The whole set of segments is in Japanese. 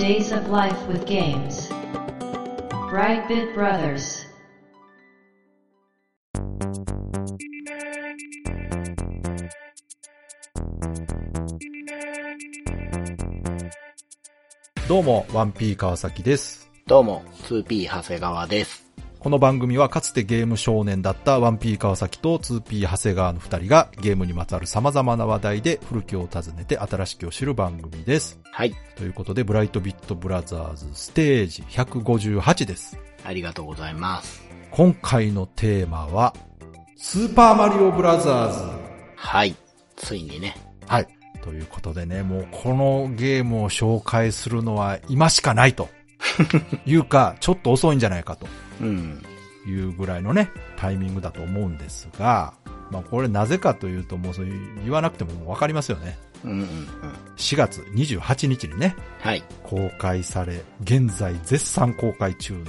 Days of Life with Games. Brightbit Brothers. どうも、1P 川崎です。どうも、2P 長谷川です。この番組はかつてゲーム少年だった 1P 川崎と 2P 長谷川の二人がゲームにまつわる様々な話題で古きを訪ねて新しきを知る番組です。はい。ということで、ブライトビットブラザーズステージ158です。ありがとうございます。今回のテーマは、スーパーマリオブラザーズ。はい。ついにね。はい。ということでね、もうこのゲームを紹介するのは今しかないと。いうか、ちょっと遅いんじゃないかと。うん。いうぐらいのね、タイミングだと思うんですが、まあこれなぜかというともうそういう言わなくてももうわかりますよね。うんうんうん。4月28日にね、はい。公開され、現在絶賛公開中の、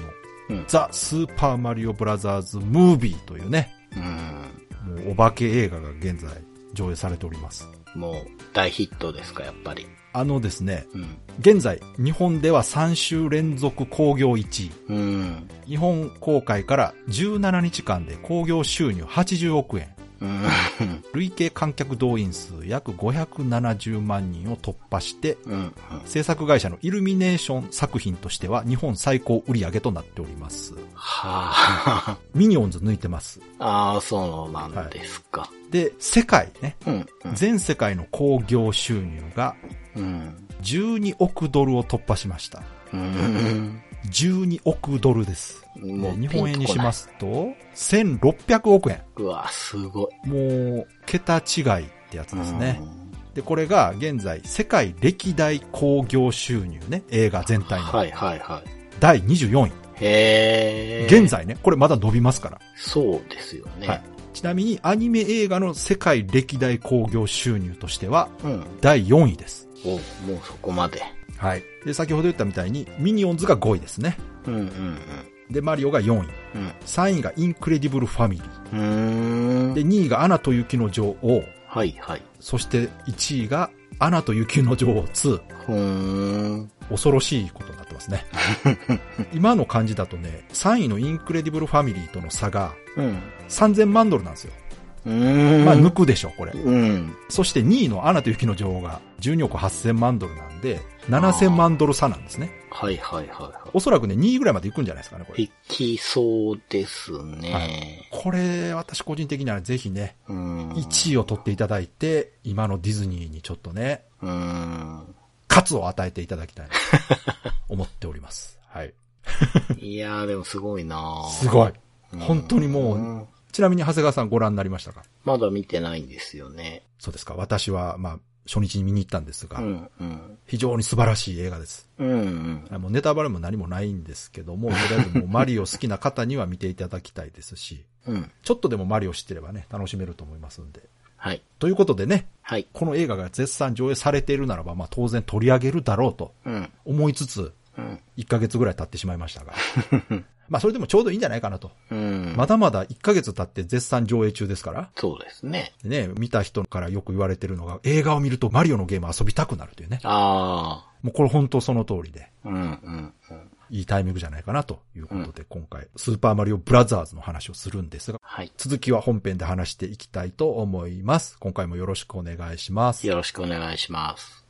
うんザ・スーパーマリオブラザーズ・ムービーというね、うん。もうお化け映画が現在上映されております。もう、大ヒットですか、やっぱり。あのですね、うん。現在日本では3週連続興行1位。うん。日本公開から17日間で興行収入80億円。うん。累計観客動員数約570万人を突破して、うん。制作会社のイルミネーション作品としては日本最高売上となっております。はあ。ミニオンズ抜いてます。ああ、そうなんですか。で、世界ね、うん。全世界の興行収入がうん。12億ドルを突破しました。うん。12億ドルです。もうで日本円にしま。すと、1600億円。うわ、すごい。もう、桁違いってやつですね。で、これが現在、世界歴代興行収入ね、映画全体のはいはいはい。第24位。へえ。現。在ね、これまだ伸びますから。そうですよね。はい。ちなみにアニメ映画の世界歴代興行収入としてはうん。第4位です。お、もうそこまで。はい。で、先ほど言ったみたいにミニオンズが5位ですね。うんうんで、マリオが4位。うん。3位がインクレディブルファミリー。ーん。で、2位がアナと雪の女王。はいはい。そして1位がアナと雪の女王2。ふーん。恐ろしいことになってますね。今の感じだとね、3位のインクレディブルファミリーとの差がうん。3000万ドルなんですよ。うーん。まあ抜くでしょ、これ。うん。そして2位のアナと雪の女王が12億8000万ドルなんで、7000万ドル差なんですね。はいはいはいはおそらくね、2位ぐらいまで行くんじゃないですかね、こい。れ。いきそうですね。これ、私個人的にはぜひね、うん。1位を取っていただいて、今のディズニーにちょっとね、うん。喝を与えていただきたいな、思っております。はい。いやーでもすごいなーすごい。うん本当にもう、んちなみに長谷川さんご覧になりましたか？まだ見てないんですよね。そうですか。私は、まあ、初日に見に行ったんですが、うんうん。非常に素晴らしい映画です。うんうん。もうネタバレも何もないんですけども、とりあえずもうマリオ好きな方には見ていただきたいですし、うん。ちょっとでもマリオ知ってればね、楽しめると思いますんで。はい。ということでね、はい。この映画が絶賛上映されているならば、まあ当然取り上げるだろうとうん。思いつつ、うん。1ヶ月ぐらい経ってしまいましたが。まあそれでもちょうどいいんじゃないかなと。うん。まだまだ1ヶ月経って絶賛上映中ですから。そうですね。でね、見た人からよく言われてるのが、映画を見るとマリオのゲーム遊びたくなるというね。あもうこれ本当その通りで、ー。うんうんうん。いいタイミングじゃないかなということで、今回、スーパーマリオブラザーズの話をするんですが、はい。続きは本編で話していきたいと思います。今回もよろしくお願いします。よろしくお願いします。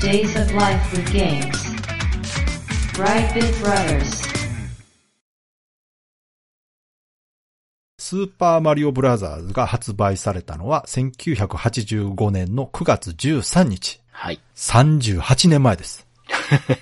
Days of Life with Games. スーパーマリオブラザーズが発売されたのは1985年の9月13日。はい。38年前です。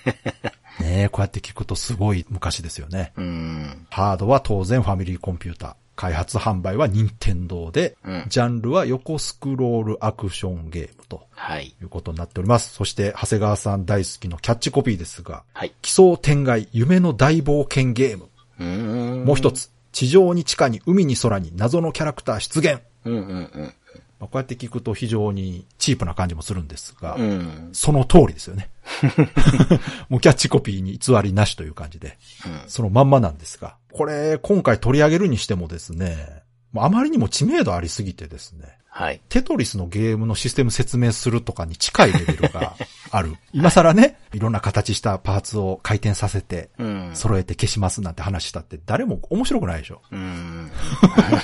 ねえ、こうやって聞くとすごい昔ですよね。うん。ハードは当然ファミリーコンピューター。開発販売は任天堂で、うんジャンルは横スクロールアクションゲームとはい。いうことになっております。そして、長谷川さん大好きのキャッチコピーですが、はい。奇想天外夢の大冒険ゲーム。うーん。もう一つ、地上に地下に海に空に謎のキャラクター出現。うんうんうん。まあこうやって聞くと非常にチープな感じもするんですが、うん。その通りですよね。もうキャッチコピーに偽りなしという感じで、そのまんまなんですが、これ今回取り上げるにしてもですね、あまりにも知名度ありすぎてですね。はい。テトリスのゲームのシステム説明するとかに近いレベルが ある。今更ね、いろんな形したパーツを回転させて、うん。揃えて消しますなんて話したって誰も面白くないでしょ。うん。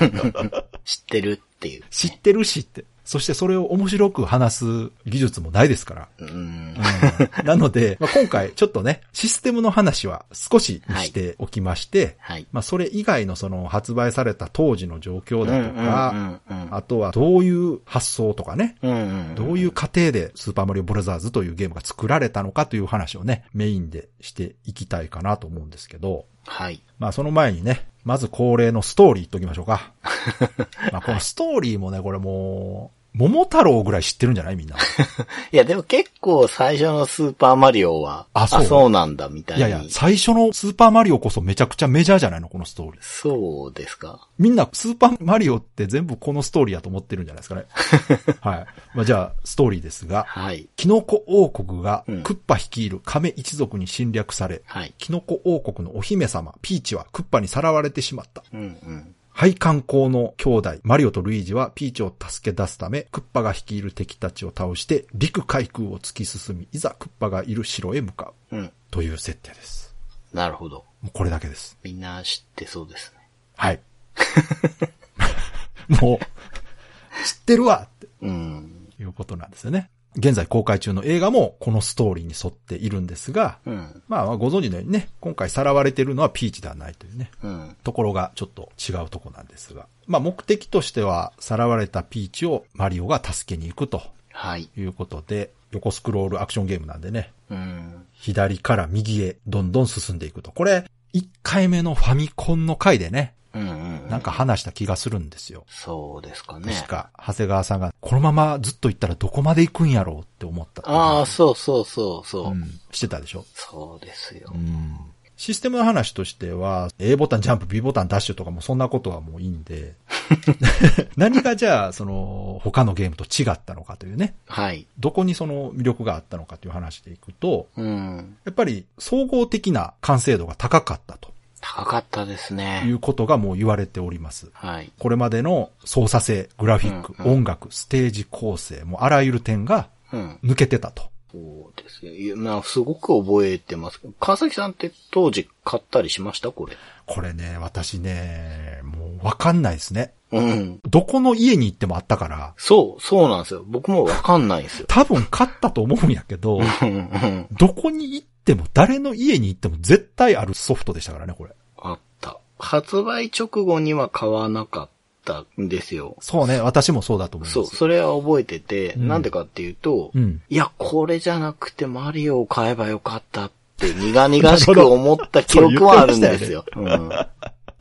知ってるっていう。知ってるしって。そしてそれを面白く話す技術もないですから。うん。なので、まあ、今回ちょっとね、システムの話は少しにしておきまして、はい。まあそれ以外のその発売された当時の状況だとか、うんうんうんあとはどういう発想とかね、うんうん。どういう過程でスーパーマリオブラザーズというゲームが作られたのかという話をね、メインでしていきたいかなと思うんですけど、はい。まあその前にね、まず恒例のストーリー言っときましょうか。まあこのストーリーもね、これもう、桃太郎ぐらい知ってるんじゃない？みんな。いや、でも結構最初のスーパーマリオは、あそう？なんだ、みたいに。いやいや、最初のスーパーマリオこそめちゃくちゃメジャーじゃないのこのストーリー。そうですか。みんなスーパーマリオって全部このストーリーやと思ってるんじゃないですかね。はい。まあじゃあ、ストーリーですが、はい。キノコ王国がうんクッパ率いる亀一族に侵略され、はい。キノコ王国のお姫様、ピーチはクッパにさらわれてしまった。うんうん。配管工の兄弟、マリオとルイージはピーチを助け出すため、クッパが率いる敵たちを倒して、陸海空を突き進み、いざクッパがいる城へ向かう。うん。という設定です。なるほど。もうこれだけです。みんな知ってそうですね。はい。もう、知ってるわってうん。いうことなんですよね。現在公開中の映画もこのストーリーに沿っているんですが、うん。まあご存知のようにね、今回さらわれているのはピーチではないというね、うん。ところがちょっと違うとこなんですが。まあ目的としては、さらわれたピーチをマリオが助けに行くとはい。いうことで、横スクロールアクションゲームなんでね、うん。左から右へどんどん進んでいくと。これ、1回目のファミコンの回でね、うんうん。なんか話した気がするんですよ。そうですかね。確か、長谷川さんが、このままずっと行ったらどこまで行くんやろうって思った。ああ、そうそうそうそう。うん。してたでしょ？そうですよ。うん。システムの話としては、A ボタンジャンプ、B ボタンダッシュとかもそんなことはもういいんで、何がじゃあ、その、他のゲームと違ったのかというね、はい。どこにその魅力があったのかという話でいくと、うん。やっぱり総合的な完成度が高かったと高かったですいね。うことがもう言われております。はい。これまでの操作性、グラフィック、うんうん音楽、ステージ構成、もうあらゆる点がうん。抜けてたと。そうですよ。いや、まあ、すごく覚えてます。川崎さんって当時買ったりしました？これ。これね、私ね、もうわかんないですね。うん。どこの家に行ってもあったから、そう、そうなんですよ。僕もわかんないんですよ。多分買ったと思うんやけど、うんうん。どこに行っても、誰の家に行っても絶対あるソフトでしたからね、これ。あった。発売直後には買わなかったんですよ。そうね、私もそうだと思います。そう、それは覚えてて、うんなんでかっていうと、うん。いや、これじゃなくてマリオを買えばよかったって苦々しく思った記憶はあるんですよ。うん。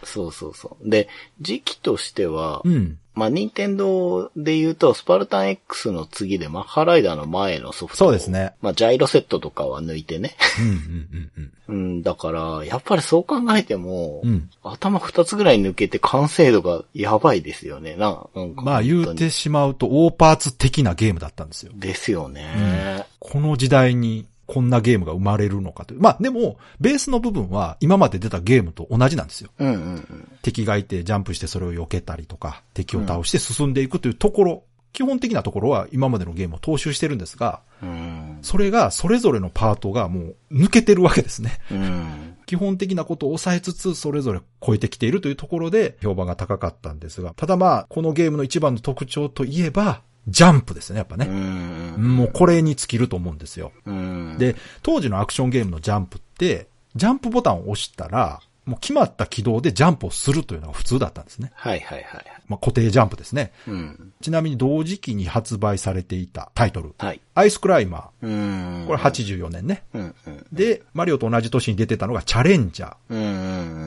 そうそうそう。で、時期としては、うん。まあ、任天堂で言うと、スパルタン X の次でマッハライダーの前のソフト。そうですね。まあ、ジャイロセットとかは抜いてね。うん、うん、うん、うん、だから、やっぱりそう考えても、うん。うん。頭二つぐらい抜けて完成度がやばいですよね。な、なんかまあ言うてしまうと、大パーツ的なゲームだったんですよ。ですよね。この時代にこんなゲームが生まれるのかという。まあでも、ベースの部分は今まで出たゲームと同じなんですよ。うんうんうん。敵がいてジャンプしてそれを避けたりとか、敵を倒して進んでいくというところ、基本的なところは今までのゲームを踏襲してるんですが、うん。それがそれぞれのパートがもう抜けてるわけですね。うん。基本的なことを抑えつつ、それぞれ超えてきているというところで評判が高かったんですが、ただまあ、このゲームの一番の特徴といえば、ジャンプですね、やっぱうね。ん。もうこれに尽きると思うんですよ。うん。で、当時のアクションゲームのジャンプって、ジャンプボタンを押したら、もう決まった軌道でジャンプをするというのが普通だったんですね。はいはいはい。まあ、固定ジャンプですね。うん。ちなみに同時期に発売されていたタイトル、はい。アイスクライマうん。ー。これ。84年ね。うんうん。で、マリオと同じ年に出てたのがチャレンジャー。うんう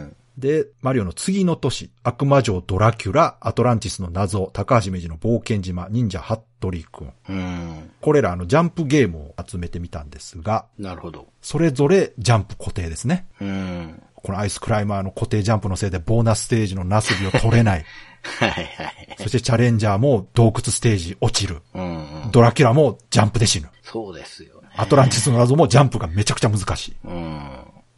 んで、マリオの次の年、悪魔城ドラキュラ、アトランティスの謎、高橋名人の冒険島、忍者ハットリくん。うん。うん。これらあのジャンプゲームを集めてみたんですが、なるほど。それぞれジャンプ固定ですね。うん。このアイスクライマーの固定ジャンプのせいでボーナスステージのナスビを取れない。はいはい。そしてチャレンジャーも洞窟ステージ落ちる。うんうん。ドラキュラもジャンプで死ぬ。そうですよね。アトランティスの謎もジャンプがめちゃくちゃ難しい。うん。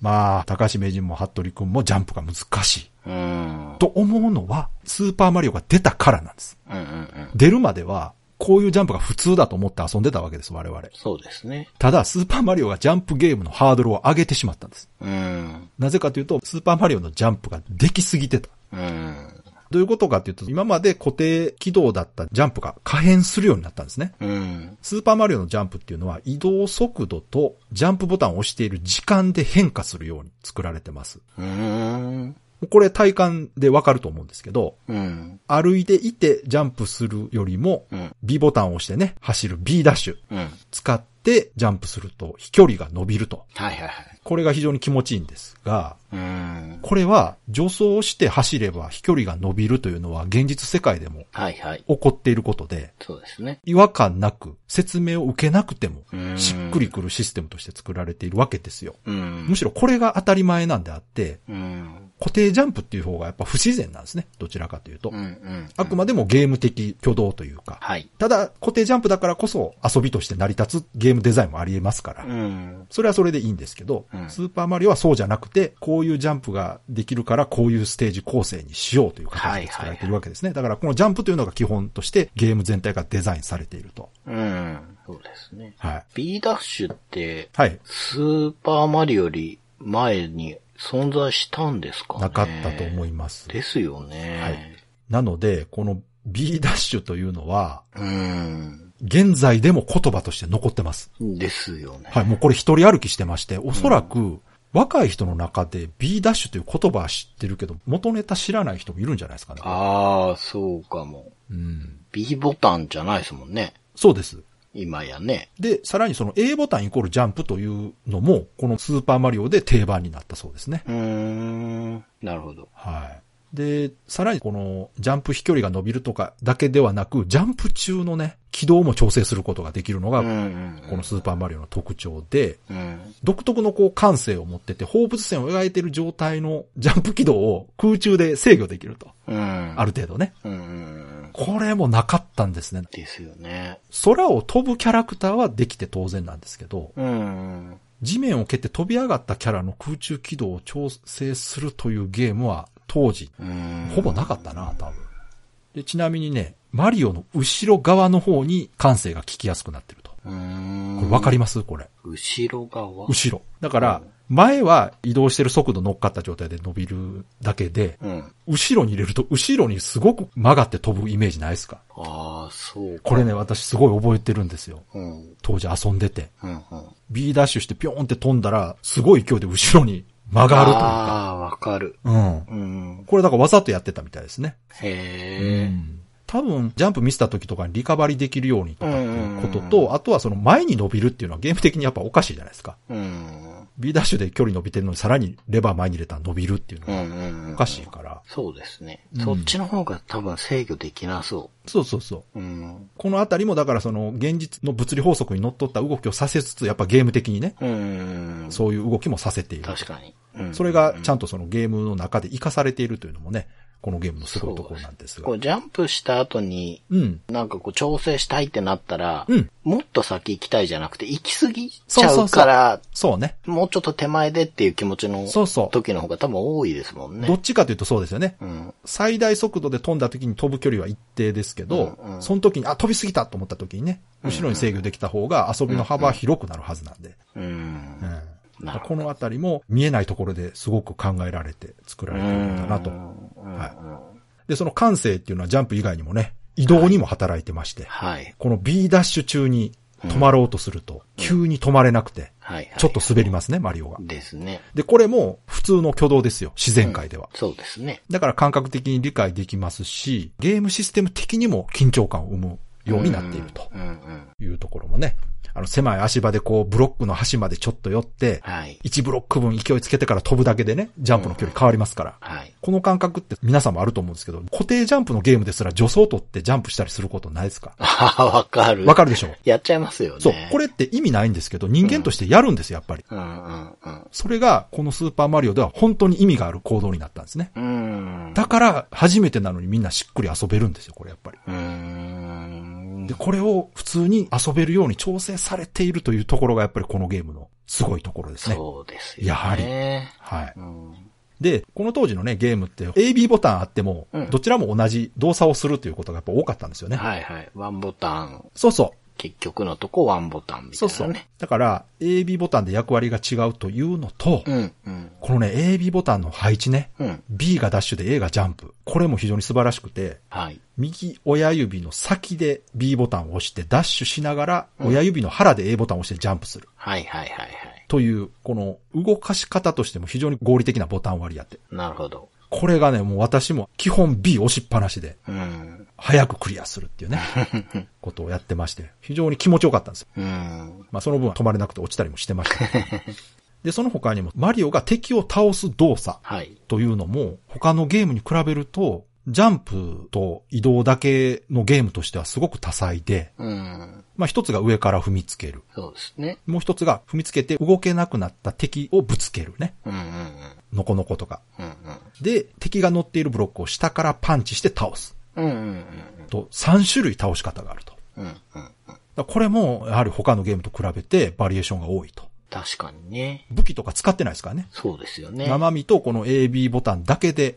まあ、高橋名人も服部くんもジャンプが難しい。うん。と思うのは、スーパーマリオが出たからなんです。うんうんうん。出るまでは、こういうジャンプが普通だと思って遊んでたわけです、我々。そうですね。ただ、スーパーマリオがジャンプゲームのハードルを上げてしまったんです。うん。なぜかというと、スーパーマリオのジャンプができすぎてた。うん。どういうことかというと、今まで固定軌道だったジャンプが可変するようになったんですね。うん。スーパーマリオのジャンプっていうのは移動速度とジャンプボタンを押している時間で変化するように作られてます。うん。これ体感でわかると思うんですけど、うん。歩いていてジャンプするよりもうん。B ボタンを押してね、走る B ダッシュうん。使ってジャンプすると飛距離が伸びると。はいはいはい。これが非常に気持ちいいんですが、うん。これは助走して走れば飛距離が伸びるというのは現実世界でもはいはい。起こっていることで、そうですね。違和感なく説明を受けなくてもうんしっくりくるシステムとして作られているわけですよ。うん。むしろこれが当たり前なんであって、うん。固定ジャンプっていう方がやっぱ不自然なんですね。どちらかというとうん。う。ん。あくまでもゲーム的挙動というか。はい。ただ固定ジャンプだからこそ遊びとして成り立つゲームデザインもあり得ますから。うん。それはそれでいいんですけど、うんスーパーマリオはそうじゃなくて、こういうジャンプができるからこういうステージ構成にしようという形で作られているわけですね。だからこのジャンプというのが基本としてゲーム全体がデザインされていると。うん。そうですね。はい。B ダッシュって、はい。スーパーマリオより前に存在したんですかね？なかったと思います。ですよね。はい。なので、この B ダッシュというのは、うん。現在でも言葉として残ってます。ですよね。はい。もうこれ一人歩きしてまして、おそらく、若い人の中で B ダッシュという言葉は知ってるけど、元ネタ知らない人もいるんじゃないですかね。ああ、そうかも。うん。B ボタンじゃないですもんね。そうです。今やね。で、さらにその A ボタンイコールジャンプというのも、このスーパーマリオで定番になったそうですね。うーん。なるほど。はい。で、さらにこのジャンプ飛距離が伸びるとかだけではなく、ジャンプ中のね、軌道も調整することができるのが、このスーパーマリオの特徴で、うん。独特のこう感性を持ってて、放物線を描いている状態の ジャンプ軌道を空中で制御できると。うん。ある程度ね。これもなかったんですね。ですよね。空を飛ぶキャラクターはできて当然なんですけど、うん。地面を蹴って飛び上がったキャラの空中軌道を調整するというゲームは当時、うん。ほぼなかったな、多分。で、ちなみにね、マリオの後ろ側の方に感性が効きやすくなってると。これわかります？これ。後ろ側？後ろ。だから、前は移動してる速度乗っかった状態で伸びるだけで、うん。後ろに入れると後ろにすごく曲がって飛ぶイメージないですか？ああ、そうか。これね、私すごい覚えてるんですよ。うん。当時遊んでて。うんうん。B ダッシュしてピョーンって飛んだら、すごい勢いで後ろに曲がるというか。ああ、わかる。うん。うん。これだからわざとやってたみたいですね。へえ。多分、ジャンプ見せた時とかにリカバリーできるようにとかっていうことうんうんと、あとはその前に伸びるっていうのはゲーム的にやっぱおかしいじゃないですか。うん。B ダッシュで距離伸びてるのにさらにレバー前に入れたら伸びるっていうのうんはうんうん。おかしいから。そうですね。うんそっちの方が多分制御できなそそうそうそう。う。うん。このあたりもだからその現実の物理法則にのっとった動きをさせつつ、やっぱゲーム的にね、うん。そういう動きもさせている。確かに。うんそれがちゃんとそのゲームの中で活かされているというのもね、このゲームのすごいところなんですがこ。うジャンプした後に、うん。なんかこう調整したいってなったら、うんもっと先行きたいじゃなくて、行き過ぎちゃそうから、そうね。もうちょっと手前でっていう気持ちのそうそう。時の方が多分多いですもんね。どっちかというとそうですよね。うん。最大速度で飛んだ時に飛ぶ距離は一定ですけど、うんうんその時に、あ、飛びすぎたと思った時にね、後ろに制御できた方が遊びの幅は広くなるはずなんで。うん。うんこのあたりも見えないところですごく考えられて作られてるんだなと。うんはいで、その感性っていうのはジャンプ以外にもね、移動にも働いてまして、はい。この B ダッシュ中に止まろうとすると、急に止まれなくて、はい。ちょっと滑りますね、マリオが。ですね。で、これも普通の挙動ですよ、自然界では。そうですね。だから感覚的に理解できますし、ゲームシステム的にも緊張感を生むようになっていると。いうところもね、あの狭い足場でこうブロックの端までちょっと寄って、はい。1ブロック分勢いつけてから飛ぶだけでね、ジャンプの距離変わりますから。はい。この感覚って皆さんもあると思うんですけど、固定ジャンプのゲームですら助走を取ってジャンプしたりすることないですか？ああ、わかる。わかるでしょ？やっちゃいますよね。そう。これって意味ないんですけど、人間としてやるんですよ、やっぱり。うんうんうん。それが、このスーパーマリオでは本当に意味がある行動になったんですね。うん。だから、初めてなのにみんなしっくり遊べるんですよ、これやっぱり。うーん。で、これを普通に遊べるように調整されているというところがやっぱりこのゲームのすごいところですね。そうですよね。やはりり。はい。うん。で、この当時のね、ゲームって AB ボタンあってもうん、どちらも同じ動作をするということがやっぱ多かったんですよね。はいはい。ワンボタン、そうそう。結局のとこワンボタンみたそそういうなね。。だから、AB ボタンで役割が違うというのと、うん、うん、このね、AB ボタンの配置ね、うん。B がダッシュで A がジャンプ。これも非常に素晴らしくて、はい。右親指の先で B ボタンを押してダッシュしながら、うん親指の腹で A ボタンを押してジャンプする。はいはいはいはい。という、この動かし方としても非常に合理的なボタン割りやって。なるほど。これがね、もう私も基本 B 押しっぱなしで、うん。早くクリアするっていうね、ことをやってまして、非常に気持ちよかったんですよ。うん。まあその分は止まれなくて落ちたりもしてました。で、その他にも、マリオが敵を倒す動作はい。というのも、他のゲームに比べると、ジャンプと移動だけのゲームとしてはすごく多彩で、うん。まあ一つが上から踏みつける。そうですね。もう一つが踏みつけて動けなくなった敵をぶつけるね。うんうんのこのことか。うん。うんで、敵が乗っているブロックを下からパンチして倒す。うん。うんうんと、3種類倒し方があると。だかうん。うんうん。らこれも、やはり他のゲームと比べてバリエーションが多いと。確かにね。武器とか使ってないですからね。そうですよね。生身とこの AB ボタンだけで。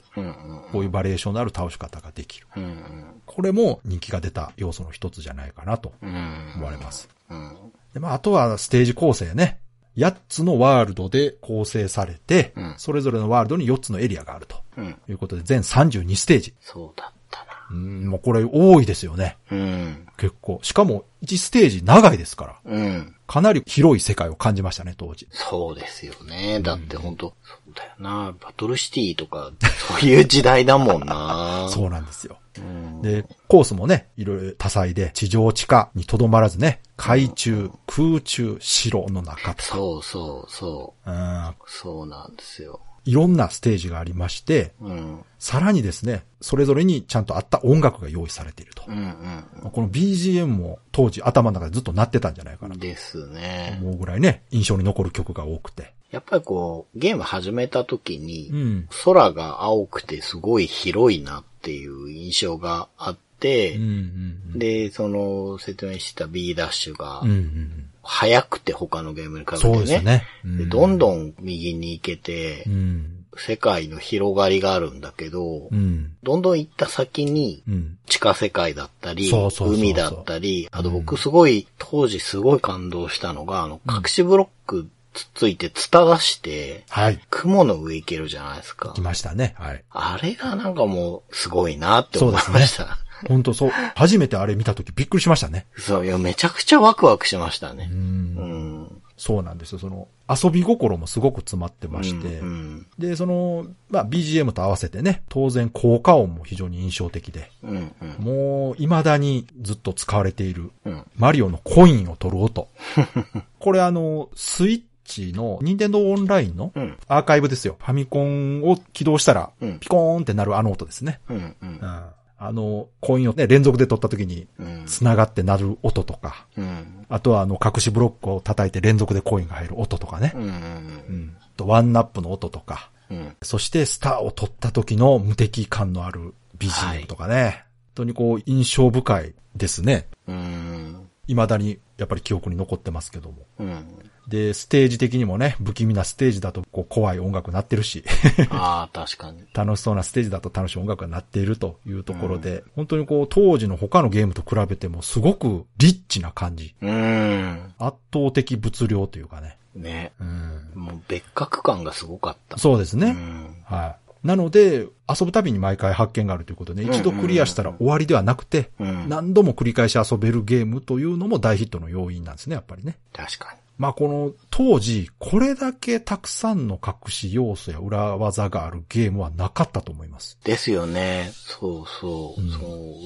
こういうバリエーションのある倒し方ができる。うんうん。これも人気が出た要素の一つじゃないかなとうん。思われます。うん。でまあ、あとはステージ構成ね。8つのワールドで構成されて、うんそれぞれのワールドに4つのエリアがあるとうん。いうことで、全32ステージ。そうだったな。うん、もうこれ多いですよね。うん。結構。しかも1ステージ長いですから。うん。かなり広い世界を感じましたね、当時。そうですよね。だって本当そうだよな。バトルシティとか、そういう時代だもんな。そうなんですよ。うん。で、コースもね、いろいろ多彩で、地上地下にとどまらずね、海中、空中、城の中とか、そうそうそう。うん、そうなんですよ。いろんなステージがありまして、うん。さらにですね、それぞれにちゃんと合った音楽が用意されているとう。んこの BGM も当時頭の中でずっと鳴ってたんじゃないかう。なですね。思うぐらいね、印象に残る曲が多くて。やっぱりこう、ゲーム始めた時に、うん。空が青くてすごい広いなっていう印象があって、うんうんで、その説明した B ダッシュがうん。うんうん速くて他のゲームに比べてそうね。ですよね。でどんん。どん右に行けてう、ん。世界の広がりがあるんだけど、うん。どんどん行った先に、うん。地下世界だったり、海だったり、あとうん僕すごい、当時すごい感動したのが、あの、隠しブロックつっついて、ツタ出して、はい。雲の上行けるじゃないですか来。ましたね。はい。あれがなんかもう、すごいなって思いました。本当そう。初めてあれ見たときびっくりしましたね。そう、いや、めちゃくちゃワクワクしましたねう。。うんん。そうなんですよ。その、遊び心もすごく詰まってまして。うん。で、その、まあ、BGM と合わせてね、当然効果音も非常に印象的で、うん。うん。もう、未だにずっと使われている、うん。マリオのコインを取る音。これあの、スイッチの、ニンテンドーオンラインのうん。アーカイブですよ。ファミコンを起動したらうん、ピコーンってなるあの音ですね。うん。うんうん。あの、コインをね、連続で取った時に、うん。繋がって鳴る音とか、うん。あとはあの、隠しブロックを叩いて連続でコインが入る音とかね。うん。うん。とワンナップの音とか、うん。そしてスターを取った時の無敵感のある BGM とかね。本当にこう、印象深いですね。うん。未だにやっぱり記憶に残ってますけども。うん。で、ステージ的にもね、不気味なステージだとこう怖い音楽鳴ってるし、ああ、確かに。楽しそうなステージだと楽しい音楽が鳴っているというところで、本当にこう当時の他のゲームと比べてもすごくリッチな感じ。うん。圧倒的物量というかね。ね。うん。もう別格感がすごかった。そうですね。うん。はい。なので、遊ぶたびに毎回発見があるということで、うん一度クリアしたら終わりではなくて、うん。何度も繰り返し遊べるゲームというのも大ヒットの要因なんですね、やっぱりね。確かに。まあこの当時、これだけたくさんの隠し要素や裏技があるゲームはなかったと思います。ですよね。そうそう。うんそ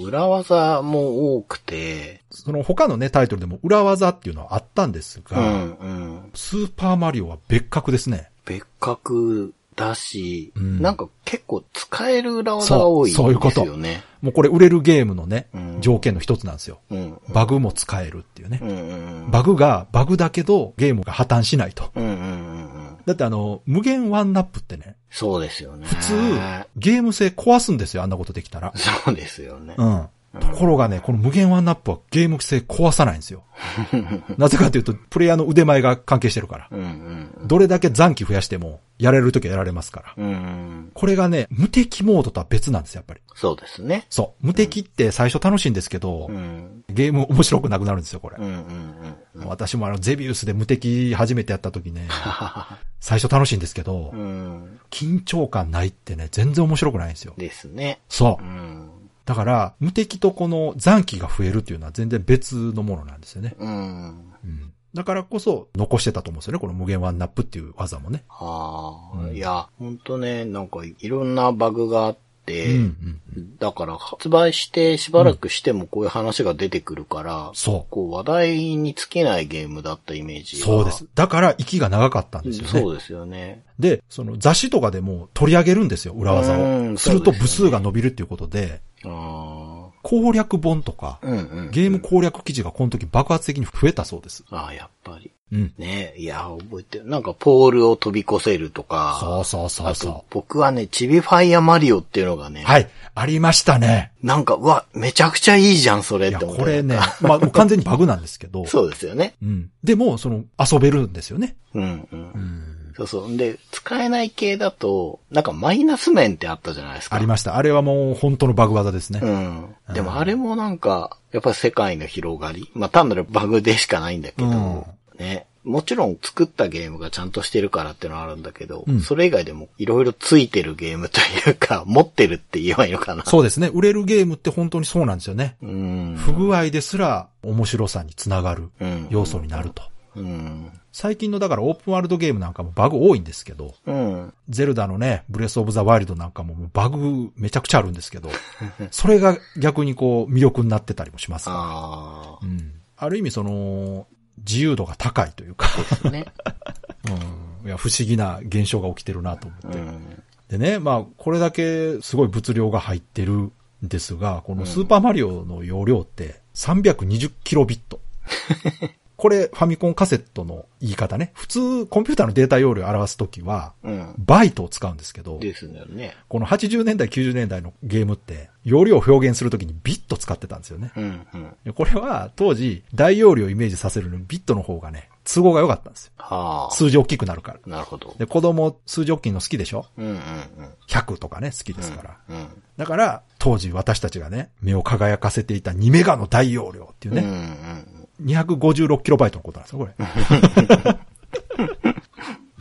う。裏技も多くて。その他のね、タイトルでも裏技っていうのはあったんですが、うんうん。スーパーマリオは別格ですね。別格だし、うんなんか結構使える裏技が多いですそうそういうことよね。もうこれ売れるゲームのね、うん条件の一つなんですよ。うん。バグも使えるっていうねう。んうん。バグがバグだけどゲームが破綻しないと。だってあの、無限ワンナップってね、そうですよね。普通、ゲーム性壊すんですよ、あんなことできたら。そうですよね。うん。ところがね、この無限ワンナップはゲーム性壊さないんですよ。なぜかというと、プレイヤーの腕前が関係してるから。うんうん。どれだけ残機増やしても、やれるときはやられますから。うん。これがね、無敵モードとは別なんですよ、やっぱり。そうですね。そう。無敵って最初楽しいんですけど、うん。ゲーム面白くなくなるんですよ、これうん。うんうん。私もあの、ゼビウスで無敵初めてやった時ね、最初楽しいんですけどう、ん。緊張感ないってね、全然面白くないんですよ。ですね。そうう。ん。だから、無敵とこの残機が増えるっていうのは全然別のものなんですよね。うん。うん。だからこそ、残してたと思うんですよね、この無限ワンナップっていう技もね。ああ、うんいや、ほんとね、なんかいろんなバグがあって、うんうん。だから発売してしばらくしてもこういう話が出てくるから、そこう話題に尽きないゲームだったイメーう。ジがそうです。だから、息が長かったんですよね。そうですよね。で、その雑誌とかでも取り上げるんですよ、裏技うんを。すると部数が伸びるっていうことで、あ攻略本とかあ。、うんうん。ゲーム攻略記事がこの時爆発的に増えたそうです。ああ、やっぱり。うん。ねいや、覚えてる。なんか、ポールを飛び越せるとか。そうそうそうそ、僕はね、チビファイアマリオっていうのがね、う。はい。ありましたね。なんか、うわ、めちゃくちゃいいじゃん、それって思って。これね、まあ、もう完全にバグなんですけど。そうですよね。うん。でも、その、遊べるんですよね。うんうん。うん。そうそう。で、使えない系だと、なんかマイナス面ってあったじゃないですか。ありました。あれはもう本当のバグ技ですね。うん。でもあれもなんか、やっぱり世界の広がり。まあ単なるバグでしかないんだけど、うんね。もちろん作ったゲームがちゃんとしてるからってのはあるんだけど、うんそれ以外でもいろいろついてるゲームというか、持ってるって言えばいいのかな。そうですね。売れるゲームって本当にそうなんですよね。うん。不具合ですら面白さにつながるうん要素になると。うん。最近のだからオープンワールドゲームなんかもバグ多いんですけど、うん。ゼルダのね、ブレスオブザワイルドなんかもバグめちゃくちゃあるんですけど、それが逆にこう魅力になってたりもしますから。あうん。ある意味その、自由度が高いというか、あ。ね。うん。いや、不思議な現象が起きてるなと思って。うん。でね、まあ、これだけすごい物量が入ってるんですが、このスーパーマリオの容量って320キロビット。これ、ファミコンカセットの言い方ね。普通、コンピューターのデータ容量を表すときは、うん。バイトを使うんですけど、ですよね。この80年代、90年代のゲームって、容量を表現するときにビット使ってたんですよね。うん。うん。でこれは当時、大容量をイメージさせるのにビットの方がね、都合が良かったんですよ。はあ。数字大きくなるから。なるほど。で、子供数字大きいの好きでしょ？うんうんうん。?100 とかね、好きですから。うん。だから、当時私たちがね、目を輝かせていた2メガの大容量っていううんうね、ん256キロバイトのことなんですよ、これ。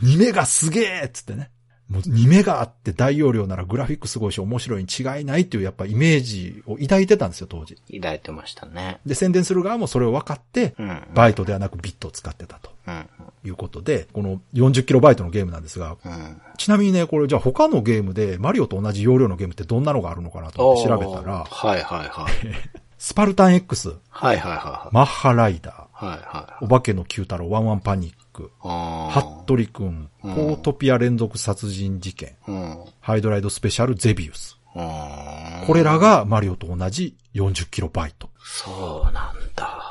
2メガすげえっつってね。もう2メガあって大容量ならグラフィックすごいし面白いに違いないっていうやっぱイメージを抱いてたんですよ、当時。抱いてましたね。で、宣伝する側もそれを分かってう、ん。バイトではなくビットを使ってたとうん。いうことで、この40キロバイトのゲームなんですが、うん。ちなみにね、これじゃあ他のゲームでマリオと同じ容量のゲームってどんなのがあるのかなと思って調べたら、はいはいはい。スパルタン X、はいはいはいはい。マッハライダー、はいはい。お化けの九太郎、ワンワンパニック、あハットリくん、ポートピア連続殺人事件、ーうん。ハイドライドスペシャルゼビウス。うん。これらがマリオと同じ40キロバイト。そうなんだ。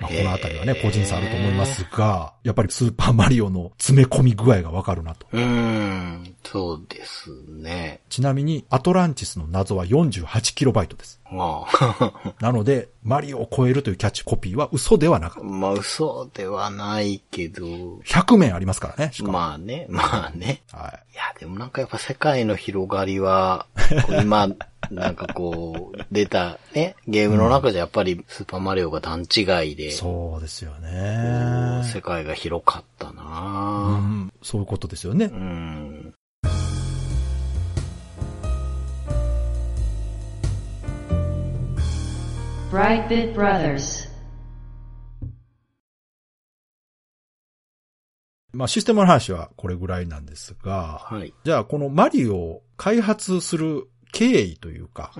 まあ、このあたりはね、個人差あると思いますが、やっぱりスーパーマリオの詰め込み具合がわかるなと。うーん。そうですね。ちなみに、アトランティスの謎は48キロバイトです。まあ。なので、マリオを超えるというキャッチコピーは嘘ではなかった。まあ嘘ではないけど。100面ありますからね、しかも。まあね、まあね。はい。いや、でもなんかやっぱ世界の広がりは、今、なんかこう、出たね、ゲームの中でやっぱりスーパーマリオが段違いで、そうですよね。世界が広かったうな、ん、そういうことですよねう。ん。Brightbit Brothers. まあシステムの話はこれぐらいなんですが、はい。じゃあこのマリオを開発する経緯というか。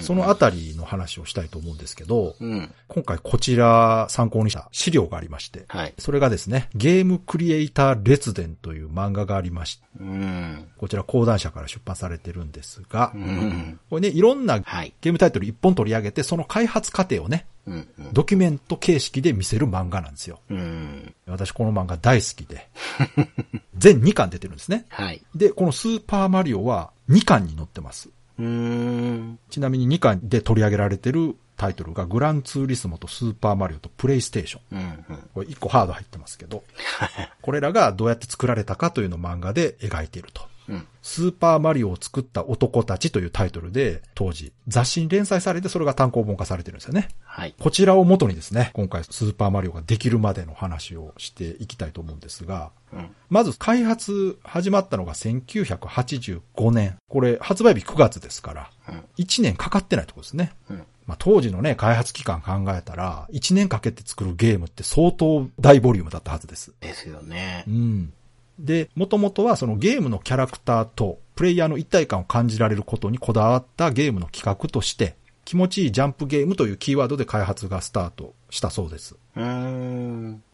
そのあたりの話をしたいと思うんですけど、うん。今回こちら参考にした資料がありまして、はい。それがですね、ゲームクリエイター列伝という漫画がありまして、うん。こちら講談社から出版されてるんですがう、ん。これね、いろんなはい。ゲームタイトル一本取り上げて、その開発過程をね、うんうん。ドキュメント形式で見せる漫画なんですよ。うん。私この漫画大好きで、全2巻出てるんですね。はい。で、このスーパーマリオは2巻に載ってます。ちなみに2巻で取り上げられてるタイトルがグランツーリスモとスーパーマリオとプレイステーション。うんうん。これ1個ハード入ってますけど、これらがどうやって作られたかというのを漫画で描いていると。うん。スーパーマリオを作った男たちというタイトルで、当時雑誌に連載されてそれが単行本化されてるんですよね。はい。こちらを元にですね、今回スーパーマリオができるまでの話をしていきたいと思うんですが、うん。まず開発始まったのが1985年。これ発売日9月ですから、うん。1年かかってないところですね。うん。まあ、当時のね、開発期間考えたら、1年かけて作るゲームって相当大ボリュームだったはずです。ですよねう。ん。で、もともとはそのゲームのキャラクターとプレイヤーの一体感を感じられることにこだわったゲームの企画として、気持ちいいジャンプゲームというキーワードで開発がスタートしたそうです。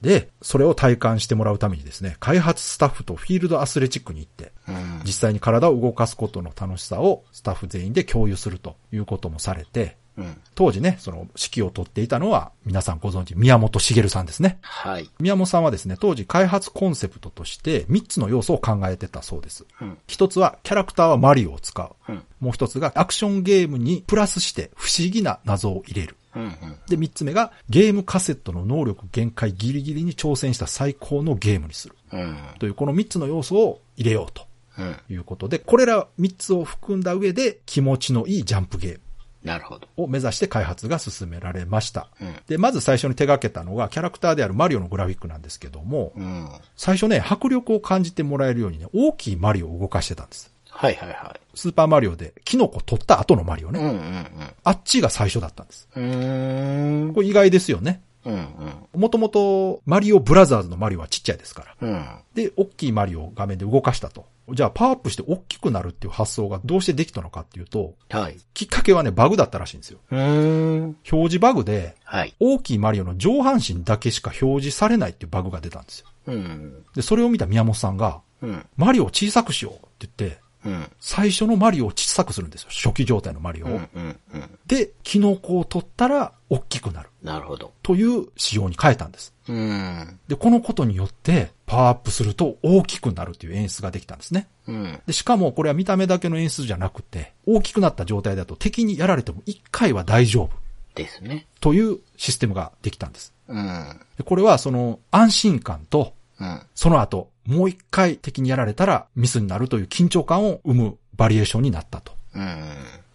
で、それを体感してもらうためにですね、開発スタッフとフィールドアスレチックに行って、うん。実際に体を動かすことの楽しさをスタッフ全員で共有するということもされて、うん。当時ね、その指揮を取っていたのは、皆さんご存知、宮本茂さんですね。はい。宮本さんはですね、当時開発コンセプトとして3つの要素を考えてたそうです。うん。一つは、キャラクターはマリオを使う。うん。もう一つが、アクションゲームにプラスして不思議な謎を入れる。うん。うん。で、三つ目が、ゲームカセットの能力限界ギリギリに挑戦した最高のゲームにする。うん。という、この三つの要素を入れようとうん。いうことで、これら三つを含んだ上で、気持ちのいいジャンプゲームなるほど。を目指して開発が進められました。うん。で、まず最初に手掛けたのが、キャラクターであるマリオのグラフィックなんですけども、うん。最初ね、迫力を感じてもらえるようにね、大きいマリオを動かしてたんです。はいはいはスーパーマリオで、キノコ取った後のマリオい。ね。うんうんあっちが最初だったんです。うん。これ意外ですよね。うんうん。もともと、マリオブラザーズのマリオはちっちゃいですから。うん。で、大きいマリオを画面で動かしたと。じゃあ、パワーアップして大きくなるっていう発想がどうしてできたのかっていうと、はい。きっかけはね、バグだったらしいんですよ。うーん。表示バグで、はい。大きいマリオの上半身だけしか表示されないっていうバグが出たんですよ。うん。で、それを見た宮本さんが、うん。マリオを小さくしようって言って、うん。最初のマリオを小さくするんですよ。初期状態のマリオを。うん。うん。うん。で、キノコを取ったら大きくなる。なるほど。という仕様に変えたんです。うん。で、このことによって、パワーアップすると大きくなるという演出ができたんですね。うん。で、しかもこれは見た目だけの演出じゃなくて、大きくなった状態だと敵にやられても1回は大丈夫ですね。というシステムができたんです。うん。でこれはその安心感と、うん。その後、もう一回敵にやられたらミスになるという緊張感を生むバリエーションになったと。うん。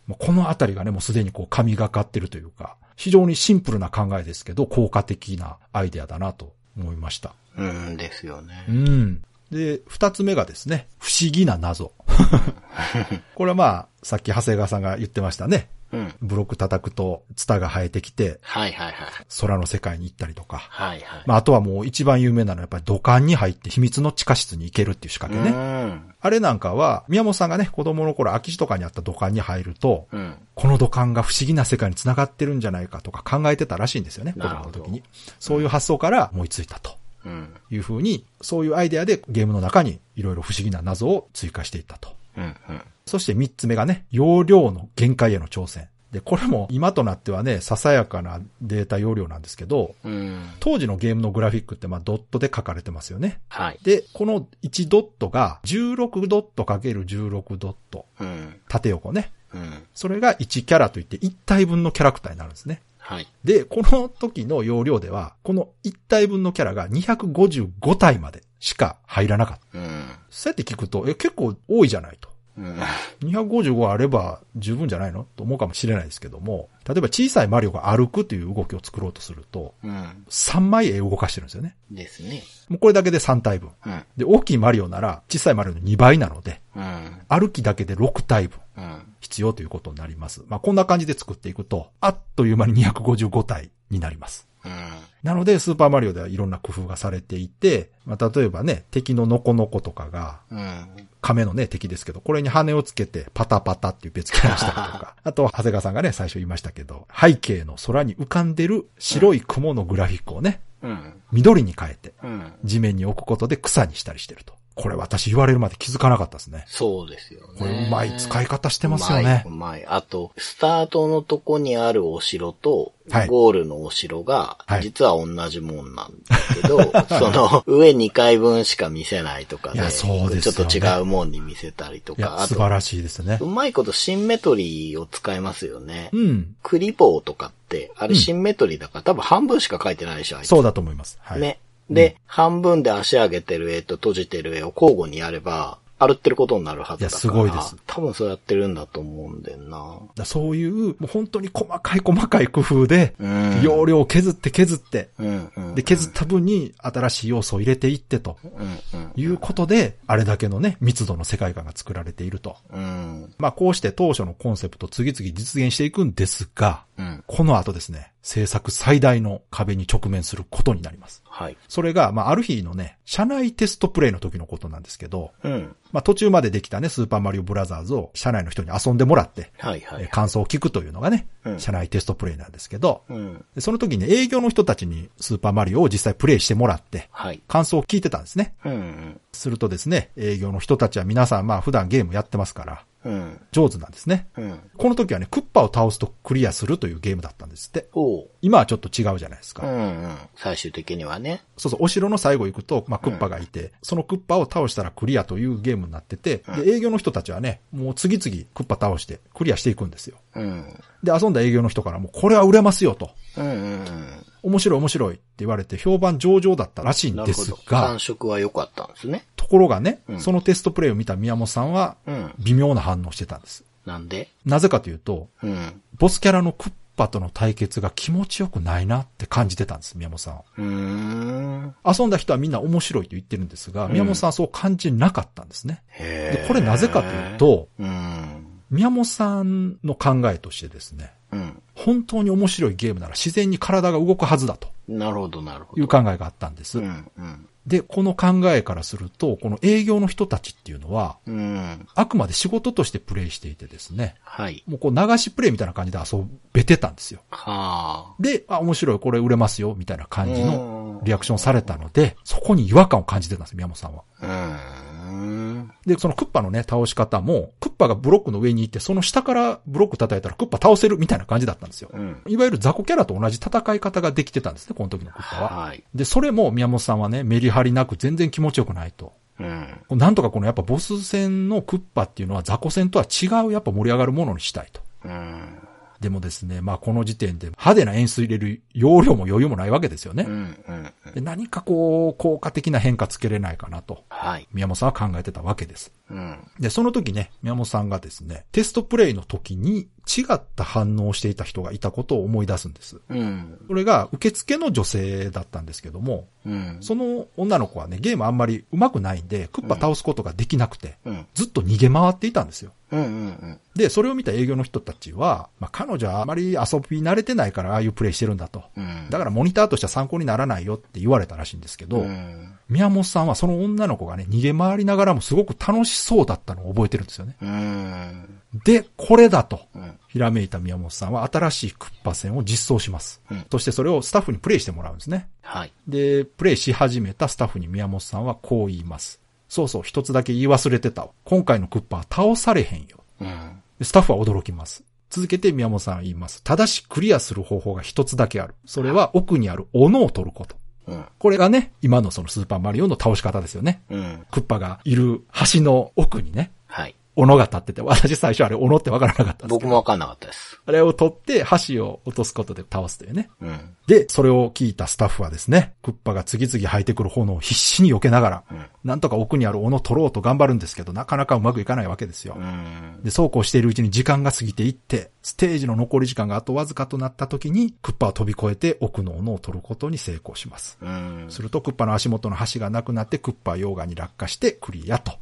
もうこのあたりがね、もうすでにこう神がかってるというか、非常にシンプルな考えですけど、効果的なアイデアだなと思いました。うんですよねう。ん。で、二つ目がですね、不思議な謎。これはまあ、さっき長谷川さんが言ってましたね。うん。ブロック叩くとツタが生えてきて、はいはいはい。空の世界に行ったりとか。はいはい。まあ、あとはもう一番有名なのはやっぱり土管に入って秘密の地下室に行けるっていう仕掛けね。うん。あれなんかは、宮本さんがね、子供の頃空き地とかにあった土管に入ると、うん。この土管が不思議な世界に繋がってるんじゃないかとか考えてたらしいんですよね、子供の時に。そういう発想から思いついたとうん。いうふうに、そういうアイデアでゲームの中にいろいろ不思議な謎を追加していったと。うん。うん。そして三つ目がね、容量の限界への挑戦。で、これも今となってはね、ささやかなデータ容量なんですけど、うん。当時のゲームのグラフィックってまあドットで書かれてますよね。はい。で、この1ドットが16ドット ×16 ドット。うん。縦横ね。うん。それが1キャラといって1体分のキャラクターになるんですね。はい。で、この時の容量では、この1体分のキャラが255体までしか入らなかった。うん。そうやって聞くと、え、結構多いじゃないと。うん。255あれば十分じゃないの？と思うかもしれないですけども、例えば小さいマリオが歩くという動きを作ろうとすると、うん。3枚絵動かしてるんですよね。ですね。もうこれだけで3体分。うん。で、大きいマリオなら小さいマリオの2倍なので、うん。歩きだけで6体分うん。必要ということになります。まあ、こんな感じで作っていくと、あっという間に255体になります。うん。なので、スーパーマリオではいろんな工夫がされていて、まあ、例えばね、敵のノコノコとかが、うん。亀のね、敵ですけど、これに羽をつけて、パタパタっていう別キャラにしたりとか、あと、長谷川さんがね、最初言いましたけど、背景の空に浮かんでる白い雲のグラフィックをね、うん。緑に変えて、うん。地面に置くことで草にしたりしてると。これ私言われるまで気づかなかったですね。そうですよね。これうまい使い方してますよねう。まい、うまい。あと、スタートのとこにあるお城と、はいゴールのお城がは、い実は同じもんなんだけど、その、上2回分しか見せないとかで、いやそうですよねちょっと違うもんに見せたりといや、か、素晴らしいですねう。まいことシンメトリーを使いますよね。うん。クリボーとかって、あれシンメトリーだから、多分半分しか書いてないでしょ、そうだと思います。はい。ね。で、半分で足上げてる絵と閉じてる絵を交互にやれば、歩ってることになるはずだから。いやすごいです多分そうやってるんだと思うんだよな。だそういう、もう本当に細かい細かい工夫で、うん容量を削って削って、うんうん。で、削った分に新しい要素を入れていってとうんうん。いうことで、あれだけのね、密度の世界観が作られていると。うん。まあ、こうして当初のコンセプトを次々実現していくんですが、うん。この後ですね、制作最大の壁に直面することになります。はい。それが、まあ、ある日のね、社内テストプレイの時のことなんですけど、うん。まあ、途中までできたね、スーパーマリオブラザーズを社内の人に遊んでもらって、はいはい。え感想を聞くというのがね、うん社内テストプレイなんですけど、うん。でその時に営業の人たちにスーパーマリオを実際プレイしてもらって、はい。感想を聞いてたんですね。うんするとですね、営業の人たちは皆さんまあ普段ゲームやってますから、うん。うん。上手なんですね。うん。この時はね、クッパを倒すとクリアするというゲームだったんですって。今はちょっと違うじゃないですか。うんうん。最終的にはね。そうそう、お城の最後行くと、まあ、クッパがいて、そのクッパを倒したらクリアというゲームになってて、で、営業の人たちはね、もう次々クッパ倒してクリアしていくんですよ。うん。で、遊んだ営業の人からもうこれは売れますよと。うんうんうん。面白い面白いって言われて評判上々だったらしいんです。が感、触は良かったんですね。ところがね、うんそのテストプレイを見た宮本さんは、うん。微妙な反応してたんです。なんで？なぜかというと、うん。ボスキャラのクッパとの対決が気持ちよくないなって感じてたんです、宮本さんは。ん。遊んだ人はみんな面白いと言ってるんですが、宮本さんはそう感じなかったんですね。へで、これなぜかという、と、うん。宮本さんの考えとしてですね、うん。本当に面白いゲームなら自然に体が動くはずだとなるほど、なるほど。いう考えがあったんです。うん、うん。で、この考えからすると、この営業の人たちっていうのは、うん。あくまで仕事としてプレイしていてですね、はい。もうこう流しプレイみたいな感じで遊べてたんですよ。はで、あ、面白い、これ売れますよ、みたいなあ。感じのリアクションされたので、そこに違和感を感じてたんです、宮本さんは。うん。で、そのクッパのね、倒し方も、クッパがブロックの上に行って、その下からブロック叩いたらクッパ倒せるみたいな感じだったんですよ。うん。いわゆる雑魚キャラと同じ戦い方ができてたんですね、この時のクッパは。はい。で、それも宮本さんはね、メリハリなく全然気持ちよくないと。うん。なんとかこのやっぱボス戦のクッパっていうのは雑魚戦とは違うやっぱ盛り上がるものにしたいと。うん。でもですね、まあこの時点で派手な演出入れる容量も余裕もないわけですよねう。ん。うん。で何かこう、効果的な変化つけれないかなと、はい。宮本さんは考えてたわけです。うん。で、その時ね、宮本さんがですね、テストプレイの時に違った反応をしていた人がいたことを思い出すんです。うん。それが受付の女性だったんですけども、うん。その女の子はね、ゲームあんまり上手くないんで、クッパ倒すことができなくて、うん。ずっと逃げ回っていたんですよ。うん。うん。で、それを見た営業の人たちは、まあ、彼女はあまり遊び慣れてないからああいうプレイしてるんだと。うん。だからモニターとしては参考にならないよって言われたらしいんですけど、うん。宮本さんはその女の子がね、逃げ回りながらもすごく楽しそうだったのを覚えてるんですよね。うん。で、これだと。うん。ひらめいた宮本さんは新しいクッパ戦を実装します。うんそしてそれをスタッフにプレイしてもらうんですね。はい。で、プレイし始めたスタッフに宮本さんはこう言います。そうそう、一つだけ言い忘れてたわ。今回のクッパは倒されへんよ。うん。でスタッフは驚きます。続けて宮本さんは言います。ただしクリアする方法が一つだけある。それは奥にある斧を取ること。うん。これがね、今のそのスーパーマリオの倒し方ですよね。うん。クッパがいる橋の奥にね、はい。斧が立ってて、私最初あれ斧ってわからなかったんです。僕もわかんなかったです。あれを取って橋を落とすことで倒すというね。うん。で、それを聞いたスタッフはですね、クッパが次々吐いてくる炎を必死に避けながら、うん。なんとか奥にある斧を取ろうと頑張るんですけど、なかなかうまくいかないわけですよ。うん。で、そうこうしているうちに時間が過ぎていって、ステージの残り時間があとわずかとなった時に、クッパは飛び越えて奥の斧を取ることに成功します。うん。すると、クッパの足元の橋がなくなって、クッパは溶岩に落下してクリアとうん。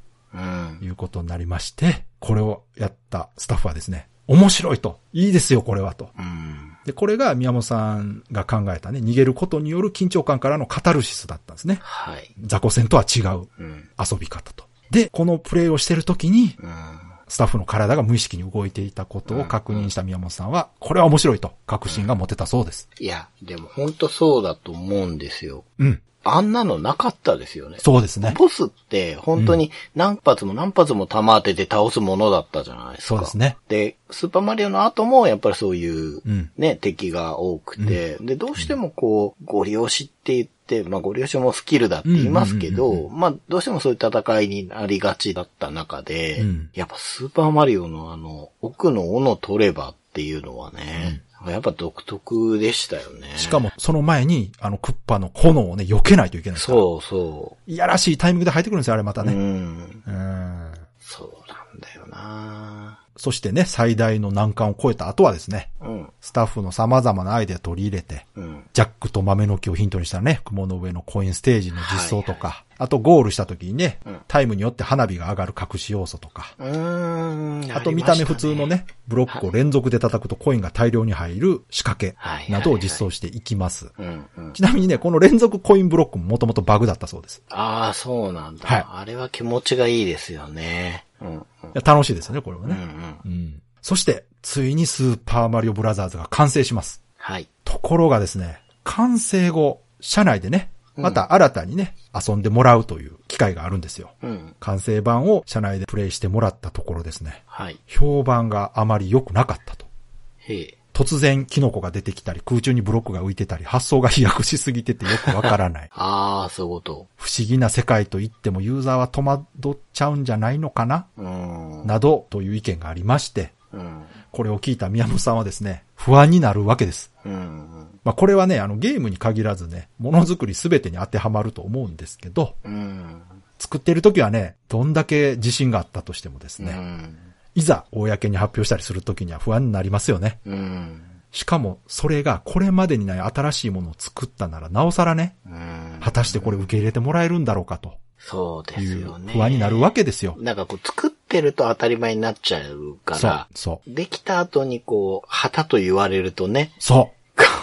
いうことになりまして、これをやったスタッフはですね、面白いと。いいですよ、これはと。うん。で、これが宮本さんが考えたね、逃げることによる緊張感からのカタルシスだったんですね。はい。雑魚戦とは違ううん。遊び方と。で、このプレイをしてる時に、うん。スタッフの体が無意識に動いていたことを確認した宮本さんは、これは面白いと確信が持てたそうです。いや、でも本当そうだと思うんですよ。うん。あんなのなかったですよね。そうですね。ボスって本当に何発も何発も弾当てて倒すものだったじゃないですか。そうですね。で、スーパーマリオの後もやっぱりそういううんね、敵が多くて、で、どうしてもこう、ゴリ押しって言って、まあゴリ押しもスキルだって言いますけうんうんど、まあどうしてもそういう戦いになりがちだった中で、うんやっぱスーパーマリオのあの、奥の斧取ればっていうのはね、やっぱ独特でしたよね。しかも、その前に、あの、クッパの炎をね、避けないといけない。そうそいやらしいタイミングで入ってくるんですよ、あれまたう。うね。ん。うん。そうなんだよなそしてね、最大の難関を超えた後はですね、うん。スタッフの様々なアイデア取り入れて、うん。ジャックと豆の木をヒントにしたね、雲の上のコインステージの実装とか、あとゴールした時にね、うんタイムによって花火が上がる隠し要素とか、うーん。あと見た目普通のね、ブロックを連続で叩くとコインが大量に入る仕掛けはいなどを実装していきます。ちなみにね、この連続コインブロックももともとバグだったそうです。ああ、そうなんだ。はいあれは気持ちがいいですよね。うんうん。いや楽しいですよね、これはうんうね。ん。うん。そして、ついにスーパーマリオブラザーズが完成します。はい。ところがですね、完成後、社内でね、また新たにね、遊んでもらうという機会があるんですよ。うん。完成版を社内でプレイしてもらったところですね、はい。評判があまり良くなかったと。へえ。突然キノコが出てきたり、空中にブロックが浮いてたり、発想が飛躍しすぎててよくわからない。ああ、そういうこと。不思議な世界と言ってもユーザーは戸惑っちゃうんじゃないのかな？うん。などという意見がありまして、うん。これを聞いた宮本さんはですね、不安になるわけです。うん。まあこれはね、あのゲームに限らずね、ものづくりすべてに当てはまると思うんですけど、うん。作ってる時はね、どんだけ自信があったとしてもですうね、ん。いざ公に発表したりする時には不安になりますよね。うん。しかも、それがこれまでにない新しいものを作ったなら、なおさらね、うん。果たしてこれ受け入れてもらえるんだろうかとそうですよね。不安になるわけですよ。なんかこう作ってると当たり前になっちゃうかそうら、、そう、できた後にこう、旗と言われるとね、そ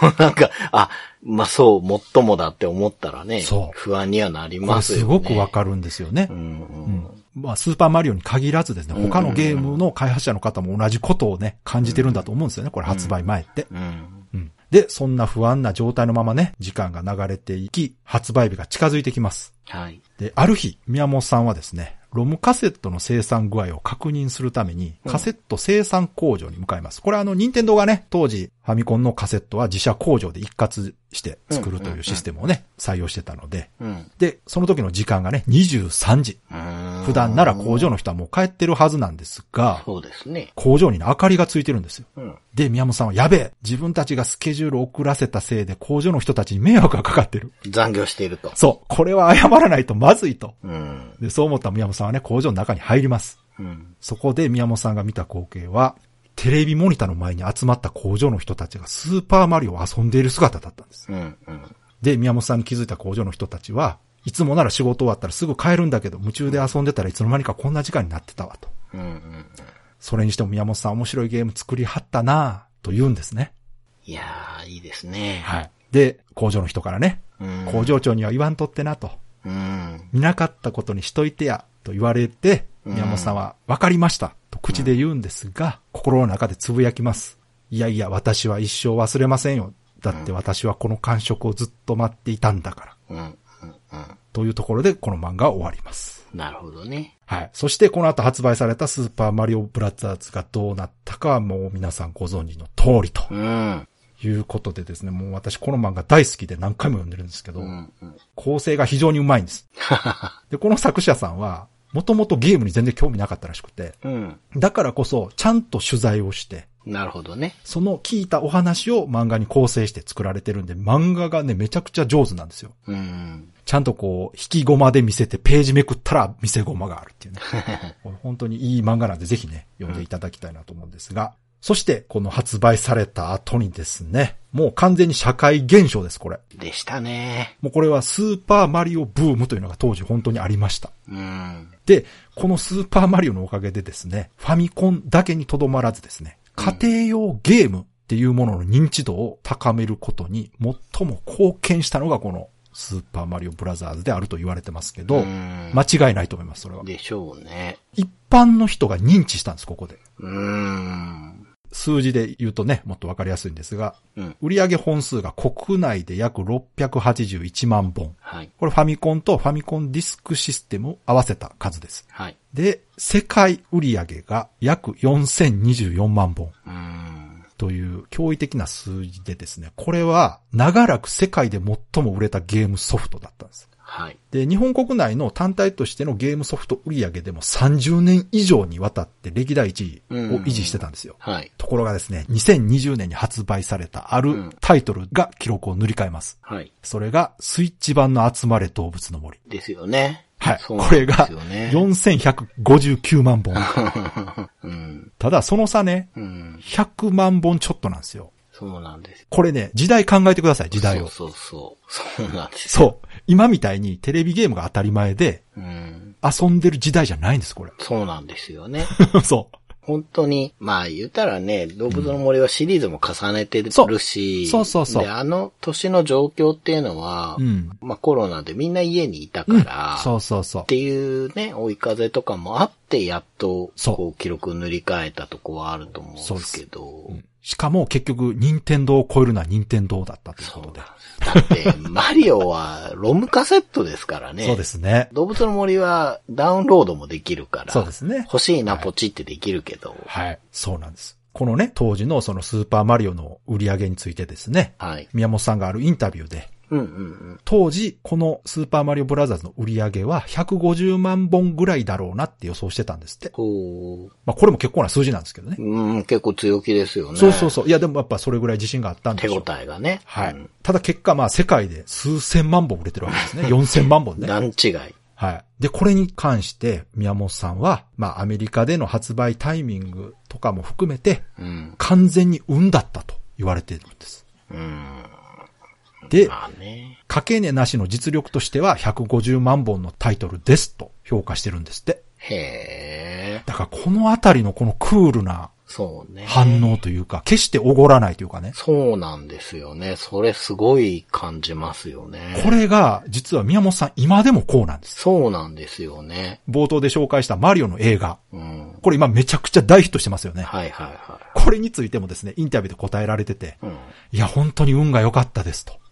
こうなんか、あ、まあそう、もっともだって思ったらね、そう不安にはなりますよね。すごくわかるんですよねう。んううんん。まあ、スーパーマリオに限らずですね、他のゲームの開発者の方も同じことをね、感じてるんだと思うんですよね、これ発売前って。うん。うん。で、そんな不安な状態のままね、時間が流れていき、発売日が近づいてきます。はい。で、ある日、宮本さんはですね、ロムカセットの生産具合を確認するために、カセット生産工場に向かいます。これはあの、任天堂がね、当時、ファミコンのカセットは自社工場で一括して作るというシステムをね、採用してたので、うん。で、その時の時間がね、23時。うん普段なら工場の人はもう帰ってるはずなんですが、そうですね。工場にね明かりがついてるんですよ。うん。で、宮本さんはやべえ自分たちがスケジュールを遅らせたせいで工場の人たちに迷惑がかかってる。残業していると。そう。これは謝らないとまずいと。うん。で、そう思った宮本さんはね、工場の中に入ります。うん。そこで宮本さんが見た光景は、テレビモニターの前に集まった工場の人たちがスーパーマリオを遊んでいる姿だったんです。うん。うん。で、宮本さんに気づいた工場の人たちは、いつもなら仕事終わったらすぐ帰るんだけど、夢中で遊んでたらいつの間にかこんな時間になってたわと。うん。うん。それにしても宮本さん面白いゲーム作りはったなぁと言うんですね。いやー、いいですね。はい。で、工場の人からね、うん。工場長には言わんとってなと。うん。見なかったことにしといてや、と言われて、うん宮本さんは、わかりました、と口で言うんですが、心の中でつぶやきます。いやいや、私は一生忘れませんよ。だって私はこの感触をずっと待っていたんだから。うん。というところで、この漫画は終わります。なるほどね。はい。そして、この後発売されたスーパーマリオブラザーズがどうなったかはもう皆さんご存知の通りとうん。いうことでですね、もう私この漫画大好きで何回も読んでるんですけど、うん。うん。構成が非常にうまいんです。で、この作者さんは、もともとゲームに全然興味なかったらしくて、うん。だからこそ、ちゃんと取材をして、なるほどね。その聞いたお話を漫画に構成して作られてるんで、漫画がね、めちゃくちゃ上手なんですよ。うん。ちゃんとこう、引きゴマで見せて、ページめくったら見せゴマがあるっていうね。本当にいい漫画なんで、ぜひね、読んでいただきたいなと思うんですが、そして、この発売された後にですね、もう完全に社会現象です、これ。でしたね。もうこれはスーパーマリオブームというのが当時本当にありました。うん。で、このスーパーマリオのおかげでですね、ファミコンだけにとどまらずですね、家庭用ゲームっていうものの認知度を高めることに最も貢献したのがこのスーパーマリオブラザーズであると言われてますけど、うん間違いないと思います、それは。でしょうね。一般の人が認知したんです、ここで。うん。数字で言うとね、もっとわかりやすいんですが、うん。売上本数が国内で約681万本。はい。これファミコンとファミコンディスクシステムを合わせた数です。はい。で、世界売上が約4024万本。という驚異的な数字でですね、これは長らく世界で最も売れたゲームソフトだったんです。はい。で、日本国内の単体としてのゲームソフト売上でも30年以上にわたって歴代1位を維持してたんですよ。はい。ところがですね、2020年に発売されたあるタイトルが記録を塗り替えます。はい。それがスイッチ版の集まれ動物の森。ですよね。はい。そうなんでこれがすよね。4159万本。うん。ただその差ね、うん。100万本ちょっとなんですよ。そうなんです。これね、時代考えてください、時代を。そうそうそう。そうなんです。そう。今みたいにテレビゲームが当たり前でうん。遊んでる時代じゃないんです、これ。そうなんですよね。そ本当に、まあ言ったらね、動物の森はシリーズも重ねてるし、そうそうそうそうで、あの年の状況っていうのは、う。うん。まあコロナでみんな家にいたから、そうそうそうっ。ていうね、追い風とかもあって、やっと、そうこう、記録を塗り替えたとこはあると思うんですけど、うんしかも結局、任天堂を超えるのは任天堂だったということで。だって、マリオはロムカセットですからね。そうですね。動物の森はダウンロードもできるから。そうですね。欲しいな、ポチってできるけど。はい。そうなんです。このね、当時のそのスーパーマリオの売り上げについてですね、はい。宮本さんがあるインタビューで、うんうんうん。当時、このスーパーマリオブラザーズの売り上げは150万本ぐらいだろうなって予想してたんですって。こまあこれも結構な数字なんですけどねう、。うん、結構強気ですよね。そうそうそう。いやでもやっぱそれぐらい自信があったんで手応しょう。えがね。はいうん。ただ結果まあ世界で数千万本売れてるわけですね。4000万本ね。段違い。はい。で、これに関して宮本さんは、まあアメリカでの発売タイミングとかも含めて、うん。完全に運だったと言われているんです。うん。で。かけねなしの実力としては150万本のタイトルですと評価してるんですって。へえ。だからこのあたりのこのクールなそうね。反応というか、決しておごらないというかね。そうなんですよね。それすごい感じますよね。これが、実は宮本さん今でもこうなんです。そうなんですよね。冒頭で紹介したマリオの映画。うん。これ今めちゃくちゃ大ヒットしてますよね。はいはいはこれについてもですね、インタビューで答えられてて、い。うん。いや、本当に運が良かったですとはあ。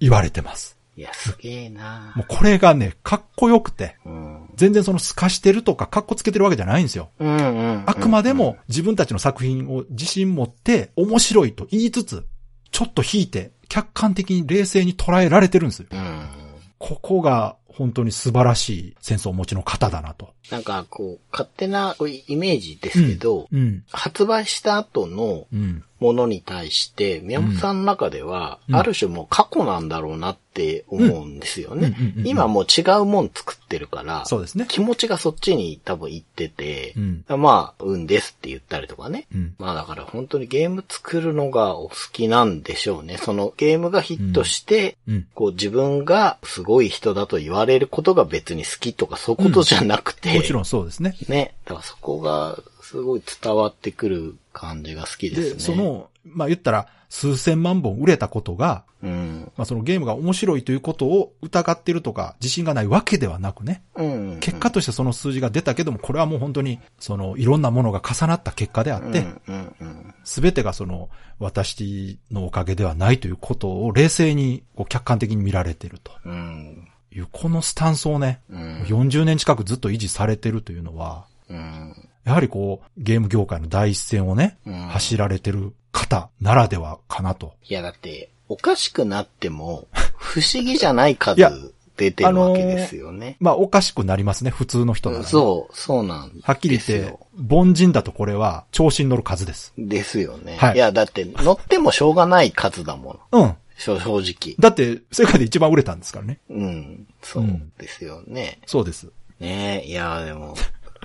言われてます。いや、すげえなもうこれがね、かっこよくて、うん。全然その透かしてるとか、かっこつけてるわけじゃないんですよ。うんうん。あくまでも自分たちの作品を自信持って面白いと言いつつ、ちょっと引いて客観的に冷静に捉えられてるんですよ。うん。ここが本当に素晴らしいセンスをお持ちの方だなと。なんか、こう、勝手なイメージですけど、うん。発売した後のうん。ものに対して、宮本さんの中では、うんある種もう過去なんだろうなって思うんですよねうんうんうんうん。今もう違うもん作ってるから、そうですね。気持ちがそっちに多分行っててう、ん。まあ、運ですって言ったりとかね。うん。まあだから本当にゲーム作るのがお好きなんでしょうね。そのゲームがヒットして、うん。こう自分がすごい人だと言われることが別に好きとかそういうことじゃなくて、もちろんそうですね。ね。だからそこがすごい伝わってくる感じが好きですね。で、そ、の、まあ言ったら、数千万本売れたことが、うん。まあそのゲームが面白いということを疑ってるとか、自信がないわけではなくね。うん。結果としてその数字が出たけども、これはもう本当に、その、いろんなものが重なった結果であって、うんうんてがその、私のおかげではないということを冷静に、こう、客観的に見られているとうん。いう、このスタンスをね、うん。40年近くずっと維持されてるというのは、うん。やはりこう、ゲーム業界の第一線をね、うん走られてる方ならではかなと。いやだって、おかしくなっても、不思議じゃない数出てるわけですよね。まあ、おかしくなりますね、普通の人ならね、そう、そうなんですよ。はっきり言って、凡人だとこれは、調子に乗る数です。ですよね。はいいや、だって、乗ってもしょうがない数だもの。うん。正正直。だって、世界で一番売れたんですからね。うん。そうですよね。そうです。ねえ、いや、でも、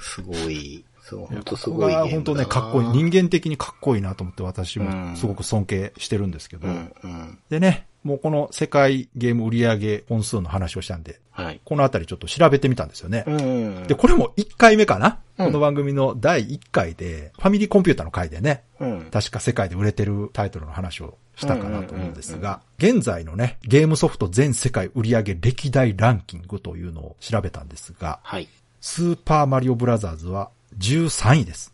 すごい、そう、本当すごい本当ね、かっこいい。人間的にかっこいいなと思って私うんもすごく尊敬してるんですけど。うん、うん。でね、もうこの世界ゲーム売上本数の話をしたんで、はい。このあたりちょっと調べてみたんですよね。うん。で、これも1回目かな、うんこの番組の第1回で、ファミリーコンピューターの回でね、うん。確か世界で売れてるタイトルの話をしたかなと思うんですが、現在のね、ゲームソフト全世界売上歴代ランキングというのを調べたんですが、はい。スーパーマリオブラザーズは13位です。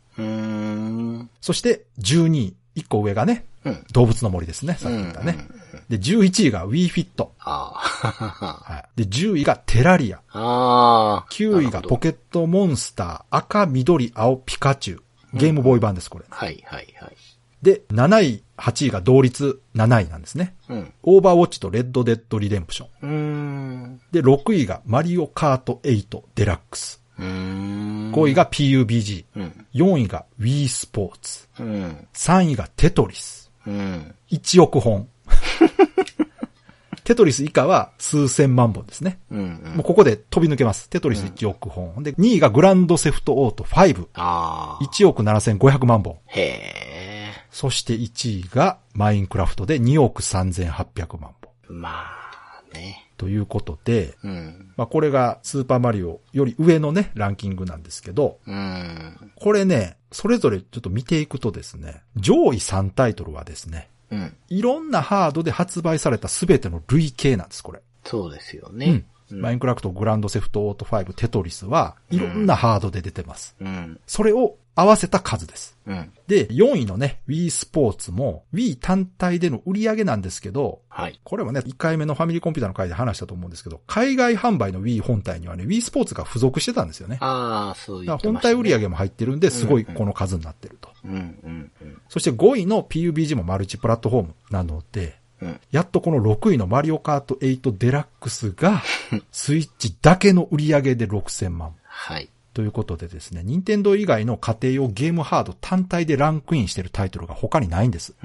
そして12位、1個上がね、うん。動物の森ですね、さっき言ったね。で、11位が Wii Fit。ああ。はい。で、10位がテラリア。ああ。9位がポケットモンスター、赤、緑、青、ピカチュウ。ゲームボーイ版です、これ。はいはいはい。で、7位、8位が同率7位なんですね。うん。オーバーウォッチとレッドデッドリデンプション。うーん。で、6位がマリオカート8デラックス。うーん。5位が PUBG。うん。4位が Wii スポーツ。うん。3位がテトリス。うん。1億本。テトリス以下は数千万本ですね。うん。うんもうここで飛び抜けます。テトリス1億本。で、2位がグランドセフトオート5。ああ。1億7500万本。へえ。そして1位がマインクラフトで2億3800万本。まあね。ということで、うん。まあこれがスーパーマリオより上のね、ランキングなんですけど、うん。これね、それぞれちょっと見ていくとですね、上位3タイトルはですね、うん。いろんなハードで発売された全ての累計なんです、これ。そうですよね。うん。マインクラフト、グランドセフトオート5、テトリスは、いろんなハードで出てます。うん。それを合わせた数です。うん。で、4位のね、Wii スポーツも、Wii 単体での売り上げなんですけど、はい。これはね、1回目のファミリーコンピューターの回で話したと思うんですけど、海外販売の Wii 本体にはね、Wii スポーツが付属してたんですよね。ああ、そう言だってました、ね。本体売り上げも入ってるんで、すごいこの数になってると。うんうんうん。そして5位の PUBG もマルチプラットフォームなので、うん。やっとこの6位のマリオカート8デラックスが、スイッチだけの売り上げで6000万。はい。ということでですね、任天堂以外の家庭用ゲームハード単体でランクインしてるタイトルが他にないんです。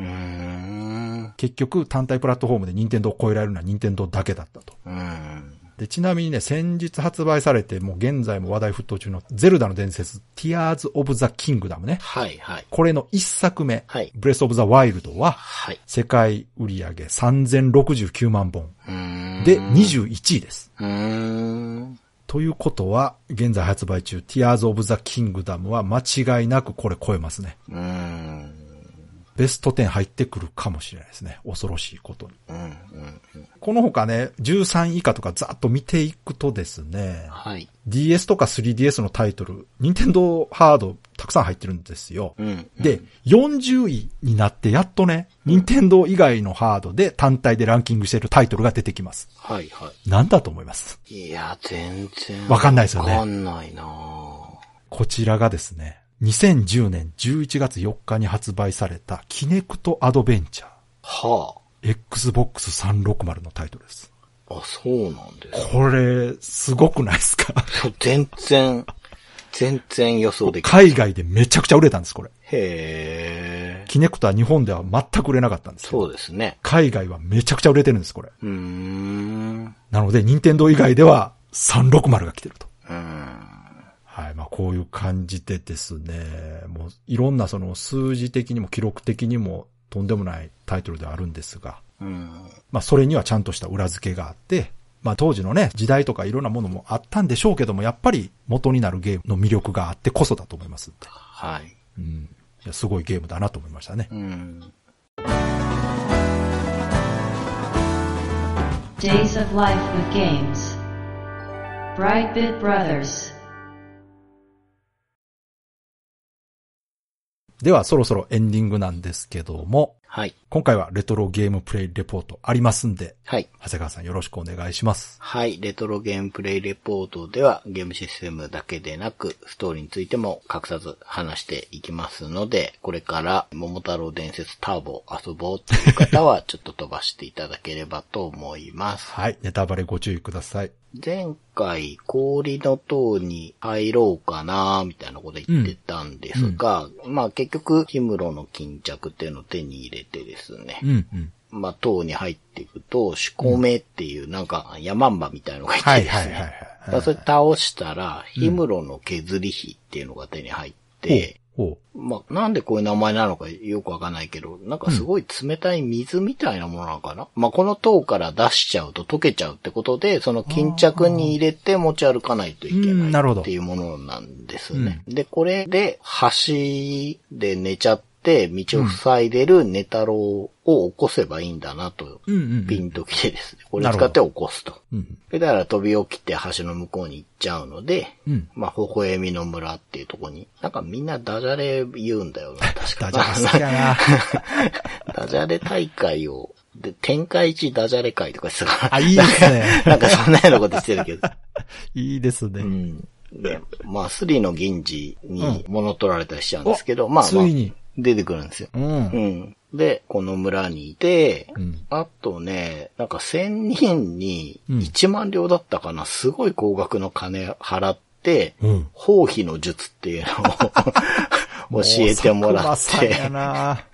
結局単体プラットフォームで任天堂を超えられるのは任天堂だけだったと。うん。で、ちなみにね、先日発売されて、もう現在も話題沸騰中のゼルダの伝説、Tears of the Kingdom ね。はいはい。これの一作目、はいブレスオブザワイルドは、はい。世界売上3069万本。で21位です。ということは、現在発売中、Tears of the Kingdom は間違いなくこれ超えますね。うーん。ベスト10入ってくるかもしれないですね。恐ろしいことに。うん。うん。この他ね、13位以下とかざっと見ていくとですね、はい。DS とか 3DS のタイトル、任天堂ハードたくさん入ってるんですよ。うん。で、40位になってやっとね、任天堂以外のハードで単体でランキングしているタイトルが出てきます。はいはなんだと思います？い。いや、全然。わかんないですよねわかんないなぁこちらがですね、2010年11月4日に発売されたキネクトアドベンチャーは Xbox 360のタイトルです。あ。あ、そうなんです。これ、すごくないですか？全然、全然予想できない。海外でめちゃくちゃ売れたんです、これ。へえ。キネクトは日本では全く売れなかったんですそうですね。海外はめちゃくちゃ売れてるんです、これ。うーん。なので、任天堂以外では360が来てると。うん。はい。まあ、こういう感じでですね、もう、いろんなその数字的にも記録的にもとんでもないタイトルではあるんですが、うん。まあ、それにはちゃんとした裏付けがあって、まあ、当時のね、時代とかいろんなものもあったんでしょうけども、やっぱり元になるゲームの魅力があってこそだと思いますんで。はい。うん。いやすごいゲームだなと思いましたね。うん。Days of Life with Games. Brightbit Brothers. では、そろそろエンディングなんですけども、はい。今回はレトロゲームプレイレポートありますんで、はい。長谷川さんよろしくお願いします。はい。レトロゲームプレイレポートではゲームシステムだけでなく、ストーリーについても隠さず話していきますので、これから桃太郎伝説ターボ遊ぼうという方は ちょっと飛ばしていただければと思います。はい。ネタバレご注意ください。前回氷の塔に入ろうかなみたいなこと言ってたんですが、まあ結局、氷室の巾着っていうのを手に入れてですね、うん、うん。まあ塔に入っていくと、シコメっていうなんかヤマンバみたいなのがいてはい、ですね、それ倒したら、氷室の削り火っていうのが手に入って、ほまあ、なんでこういう名前なのかよくわかんないけど、なんかすごい冷たい水みたいなものなのかな、まあ、この塔から出しちゃうと溶けちゃうってことで、その巾着に入れて持ち歩かないといけうんないっていうものなんですね。で、これで橋で寝ちゃっって道を塞いでるネタロウを起こせばいいんだなと、うんうんうん。ピンときてですね。これ使って起こすと。うん。それだから飛び起きて橋の向こうに行っちゃうので、うん。まあ、微笑みの村っていうところに、なんかみんなダジャレ言うんだよな、確かダジャレな。ダジャレ大会を、で、天下一ダジャレ会とかしてたから。あ、いいですね。なんかそんなようなことしてるけど。いいですね。うん。で、まあ、スリの銀次にう物取られたりしちゃうんですけど、まあまあつい、に。出てくるんですよ。うん。うん。で、この村にいて、うん。あとね、なんか千人にうん1万両だったかな、すごい高額の金払って、うん。包皮の術っていうのを 教えてもらって、な。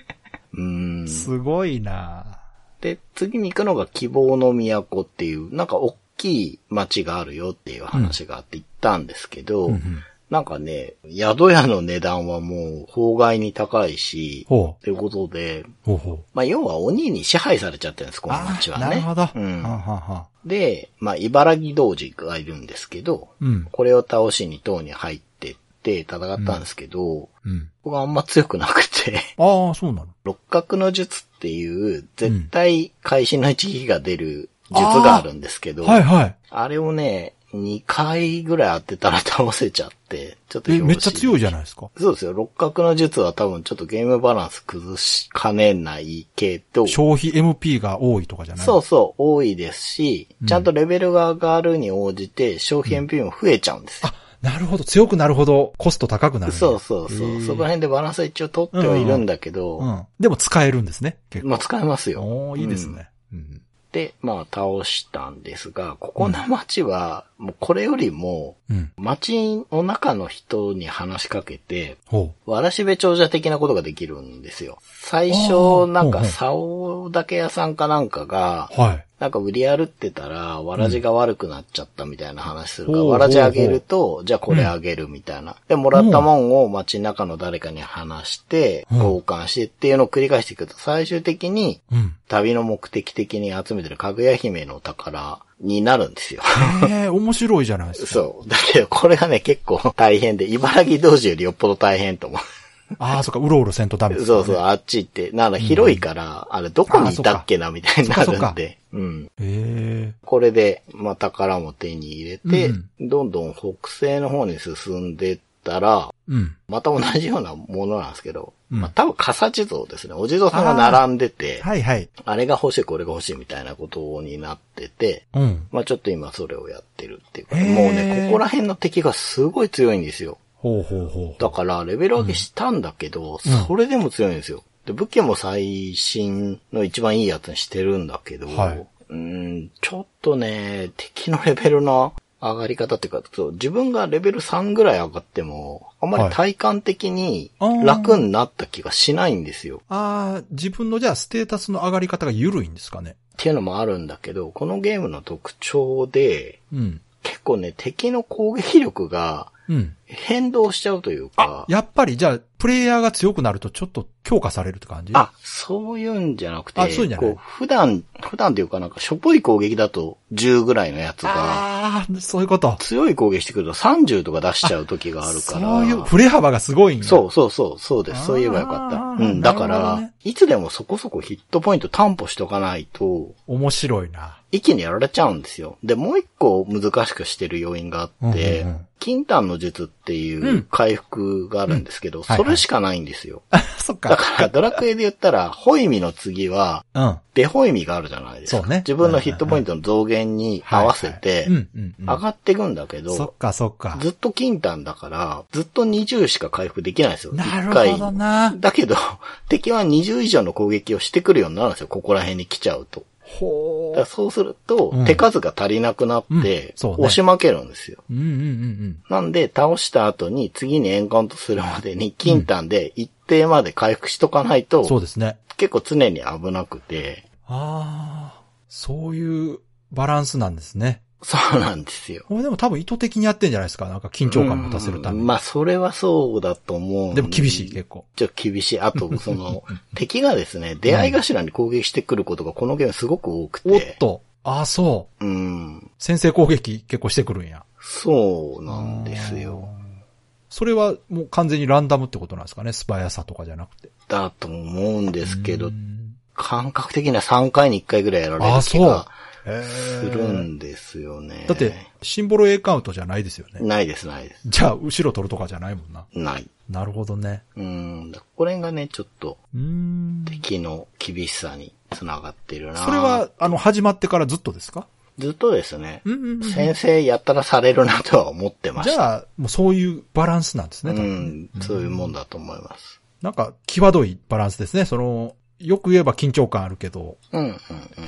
うん。すごいな。で、次に行くのが希望の都っていう、なんか大きい町があるよっていう話があって行ったんですけど、うんうんなんかね、宿屋の値段はもう法外に高いし。ということで、ほうほう。まあ要は鬼に支配されちゃってるんです、このあ町はね。なるほど。うんはんはんはんで、まあ茨城童子がいるんですけど、うん。これを倒しに塔に入ってって戦ったんですけど、うん。僕はあんま強くなくて、ああ、そうなの。六角の術っていう、絶対会心の一撃が出る術があるんですけど、はいはい。あれをね、2回ぐらい当てたら倒せちゃって、ちょっとえ、めっちゃ強いい。じゃないですか。そうですよ。六角の術は多分ちょっとゲームバランス崩しかねないけど、消費 MP が多いとかじゃない？そうそう、多いですし、ちゃんとレベルが上がるに応じて消費 MP も増えちゃうんですよ。あ、なるほど。強くなるほどコスト高くなる。そうそうそう。そこら辺でバランスは一応取ってはいるんだけど、うん。でも使えるんですね。結構。まあ使えますよ。おーいいですうんね。うん。で、まあ倒したんですが、ここの街は、もうこれよりも、うん。街の中の人に話しかけて、ほわらしべ長者的なことができるんですよ。最あ初、ーなんか、竿だけ屋さんかなんかが、う。はい。なんか売り歩ってたら、わらじが悪くなっちゃったみたいな話するから、わらじあげると、じゃあこれあげるみたいな。で、もらったもんを街中の誰かに話して、うん交換してっていうのを繰り返していくと、最終的に、うん。旅の目的的に集めてるかぐや姫の宝になるんですよ。ええ、面白いじゃないですか。そう。だけど、これがね、結構大変で、茨城道士よりよっぽど大変と思う。ああ、そっか、うろうろせんとダメですそうそう。あっち行って、なら広いから、あれどこにいたっけな、みたいになるんで。うん。えこれで、まあ、宝も手に入れて、うんどんどん北西の方に進んでったら、えうん。また同じようなものなんですけど、うんまあ、多分、笠地蔵ですね。お地蔵さんが並んでて、はいはい。あれが欲しい、これが欲しいみたいなことになってて、うん。まあ、ちょっと今それをやってるっていうか、もうね、ここら辺の敵がすごい強いんですよ。ほうほうほう。だから、レベル上げしたんだけど、うんそれでも強いんですよ。で、武器も最新の一番いいやつにしてるんだけど、はいうーん、ちょっとね、敵のレベルの上がり方っていうか、そう自分がレベル3ぐらい上がっても、あんまり体感的に楽になった気がしないんですよ。ああ、自分のじゃあステータスの上がり方が緩いんですかね。っていうのもあるんだけど、このゲームの特徴で、うん。結構ね、敵の攻撃力がうん。変動しちゃうというか、やっぱりじゃあ、プレイヤーが強くなるとちょっと強化されるって感じ？あ、そういうんじゃなくて、あそういうんじゃない？こう普段、普段っていうかなんかしょぼい攻撃だと10ぐらいのやつが、ああ、そういうこと。強い攻撃してくると30とか出しちゃう時があるから。そういう、振れ幅がすごいんや。そうそうそう、そうです。そう言えばよかった。うん、だから、ねいつでもそこそこヒットポイント担保しとかないと、面白いな。一気にやられちゃうんですよ。で、もう一個難しくしてる要因があって、うんうんうん金丹の術っていううん回復があるんですけど、はいはいそれしかないんですよ。あ、そっか。だから、ドラクエで言ったら、ホイミの次は、うん。ベホイミがあるじゃないですか。そうね自分のヒットポイントの増減に合わせて。上がっていくんだけど、そっかそっか。ずっと金丹だから、ずっと20しか回復できないんですよ。なるほどな。だけど、敵は20以上の攻撃をしてくるようになるんですよ。ここら辺に来ちゃうと。ほだそうすると、うん手数が足りなくなって、押し負けるんですよ。うんうんうんなんで、倒した後に次にエンカウントするまでに金丹で一定まで回復しとかないと、うん。そうですね。結構常に危なくて、ああ、そういうバランスなんですね。そうなんですよ。これでも多分意図的にやってんじゃないですか。なんか緊張感持たせるために。うんまあ、それはそうだと思う。でも厳しい、結構。ちょっと厳しい。あと、その、敵がですね、出会い頭に攻撃してくることがこのゲームすごく多くて。おっと。ああ、そう。うん。先制攻撃結構してくるんや。そうなんですよ。それはもう完全にランダムってことなんですかね？素早さとかじゃなくて。だと思うんですけどう、ん感覚的には3回に1回ぐらいやられあ、る気そうが。へするんですよね。だって、シンボル A カウントじゃないですよね。ないです、ないです。じゃあ、後ろ取るとかじゃないもんな。ない。なるほどね。うん。だこれがね、ちょっと。敵の厳しさにつながってるなそれは、あの、始まってからずっとですか？ずっとですね、うんうんうん先生やったらされるなとは思ってました。じゃあ、もうそういうバランスなんですね。多う分ん、そういうもんだと思います。なんか、際どいバランスですね。その、よく言えば緊張感あるけど、うん、うん、うん。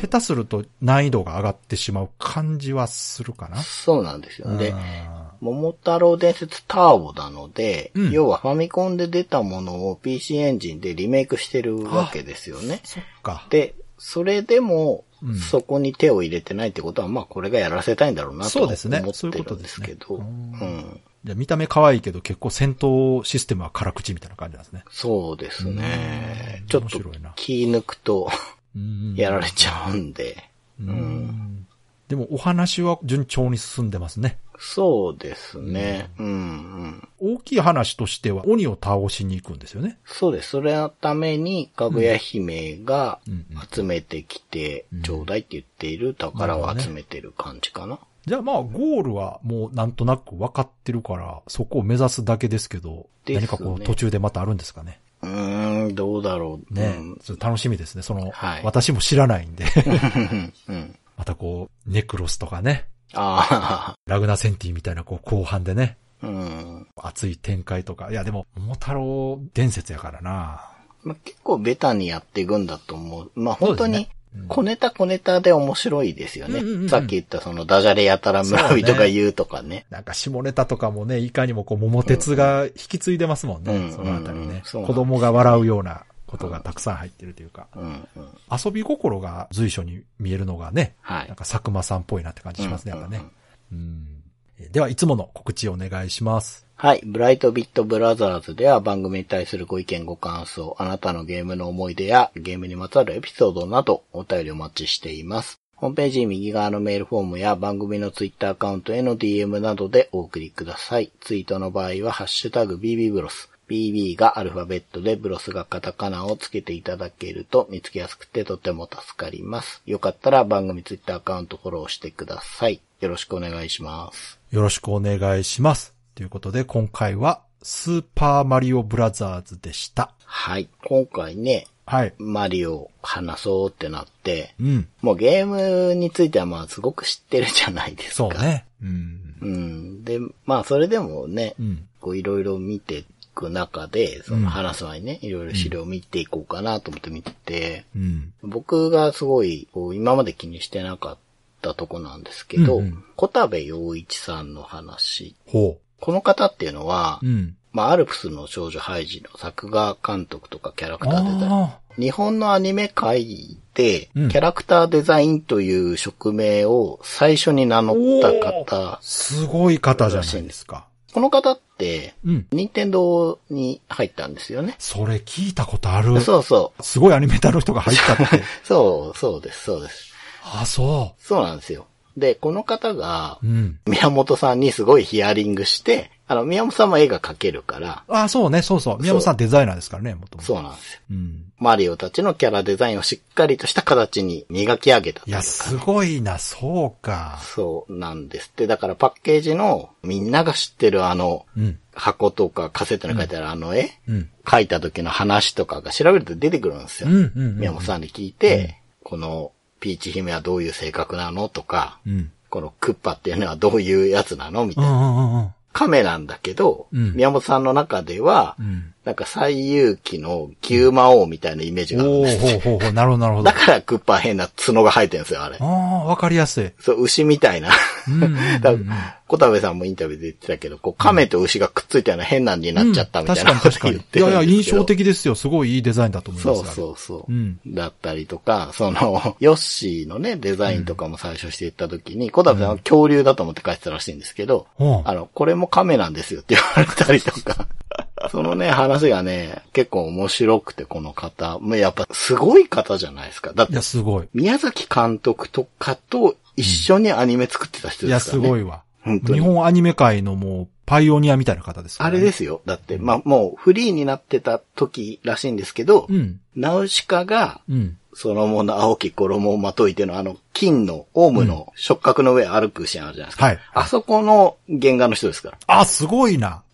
下手すると難易度が上がってしまう感じはするかな？そうなんですよ。で、あ桃太郎伝説ターボなので、うん要はファミコンで出たものを PC エンジンでリメイクしてるわけですよねー。そっか。で、それでもうん、そこに手を入れてないってことは、まあこれがやらせたいんだろうなと思っそうですねてそういうことるんでねですすけど、ううんん。じゃあ見た目可愛いけど結構戦闘システムは辛口みたいな感じなんですね。そうですねうん。ちょっと気抜くとうんやられちゃうんで、うんでもお話は順調に進んでますね。そうですね。うん、うん。大きい話としては鬼を倒しに行くんですよね。そうです。それのために、かぐや姫が集めてきてちょうだいって言っている宝を集めてる感じかな。じゃあまあゴールはもうなんとなく分かってるから、そこを目指すだけですけど、ね何かこう途中でまたあるんですかね。うーん、どうだろう。ね、うん楽しみですね。その、はい私も知らないんで。うん。またこう、ネクロスとかね、あ ラグナセンティみたいなこう後半でね、あ、うん。熱い展開とか。いやでも、桃太郎伝説やからな。まあ、結構ベタにやっていくんだと思う。まあ本当に小ネタ小ネタで面白いですよね。うんうんうんさっき言ったそのダジャレやたら村人が言うとかね。なんか下ネタとかもね、いかにもこう桃鉄が引き継いでますもんね。うんそのあたりね、そうなんです子供が笑うようなことがたくさん入ってるというか。うんうん。遊び心が随所に見えるのがね、はいなんか佐久間さんっぽいなって感じしますね、うんやっぱね。うんえでは、いつもの告知をお願いします。はい。ブライトビットブラザーズでは番組に対するご意見ご感想、あなたのゲームの思い出やゲームにまつわるエピソードなどお便りお待ちしています。ホームページ右側のメールフォームや番組のツイッターアカウントへの DM などでお送りください。ツイートの場合はハッシュタグ BB ブロス。BB がアルファベットでブロスがカタカナをつけていただけると見つけやすくてとても助かります。よかったら番組ツイッターアカウントフォローしてください。よろしくお願いします。よろしくお願いします。ということで、今回は、スーパーマリオブラザーズでした。はい。今回ね、はい。マリオを話そうってなって、うん。もうゲームについてはまあすごく知ってるじゃないですか。そう。ね。うん。うん。で、まあそれでもね、うん。こういろいろ見ていく中で、その話す前にね、いろいろ資料を見ていこうかなと思って見てて、うん。僕がすごい、こう今まで気にしてなかったとこなんですけど、うんうん小田部陽一さんの話。ほこの方っていうのは、う。うん。まあアルプスの少女ハイジの作画監督とかキャラクターデザインあ日本のアニメ界で、うんキャラクターデザインという職名を最初に名乗った方あ。、すごい方じゃないですか。この方って、うん。任天堂に入ったんですよね。それ聞いたことある。そうそう。すごいアニメーターの人が入ったって。そう、そうです、そうです。あ、そそうなんですよ。で、この方がう。う、ん。宮本さんにすごいヒアリングして、あの、宮本さんも絵が描けるから、あ、そうね、そうそう。宮本さんデザイナーですからね、もともと。そうなんですよ。うん。マリオたちのキャラデザインをしっかりとした形に磨き上げたといや、いうか。すごいな、そうか。そうなんですって。だからパッケージのみんなが知ってるあのうん。箱とかカセットに書いてあるあの絵、うん。書いた時の話とかが調べると出てくるんですよ。うん、うんうん。宮本さんに聞いて、このピーチ姫はどういう性格なの？とか、うん。このクッパっていうのはどういうやつなの？みたいな。うんうんうんうん。亀なんだけど、うん宮本さんの中では、うん。なんか最勇気の牛魔王みたいなイメージがあるんおですー、ほうほうほう、なるほど、なるほどだ。からクッパは変な角が生えてるんですよ、あれあ。あ、わかりやすい。そう、牛みたいな。うんうんうんうんだから小田部さんもインタビューで言ってたけど、こう、亀と牛がくっついたような変なんになっちゃったみたいな確かに確かに。いやいや、印象的ですよ。すごいいいデザインだと思います。そうそうそう。うんだったりとか、その、ヨッシーのね、デザインとかも最初していった時に、小田部さんは恐竜だと思って書いてたらしいんですけど、うんあの、これも亀なんですよって言われたりとか、そのね、話がね、結構面白くて、この方。もうやっぱすごい方じゃないですか。だっていや、、すごい。宮崎監督とかと一緒にアニメ作ってた人いや、ですからね。すごいわ。本当に日本アニメ界のもう、パイオニアみたいな方ですから、ね。あれですよ。だって、まあ、もうフリーになってた時らしいんですけど、うん。ナウシカが、うん。そのもの青き衣をまといてのあの金のオウムの触覚の上歩くシーンあるじゃないですか。はいあそこの原画の人ですから。あ、すごいな。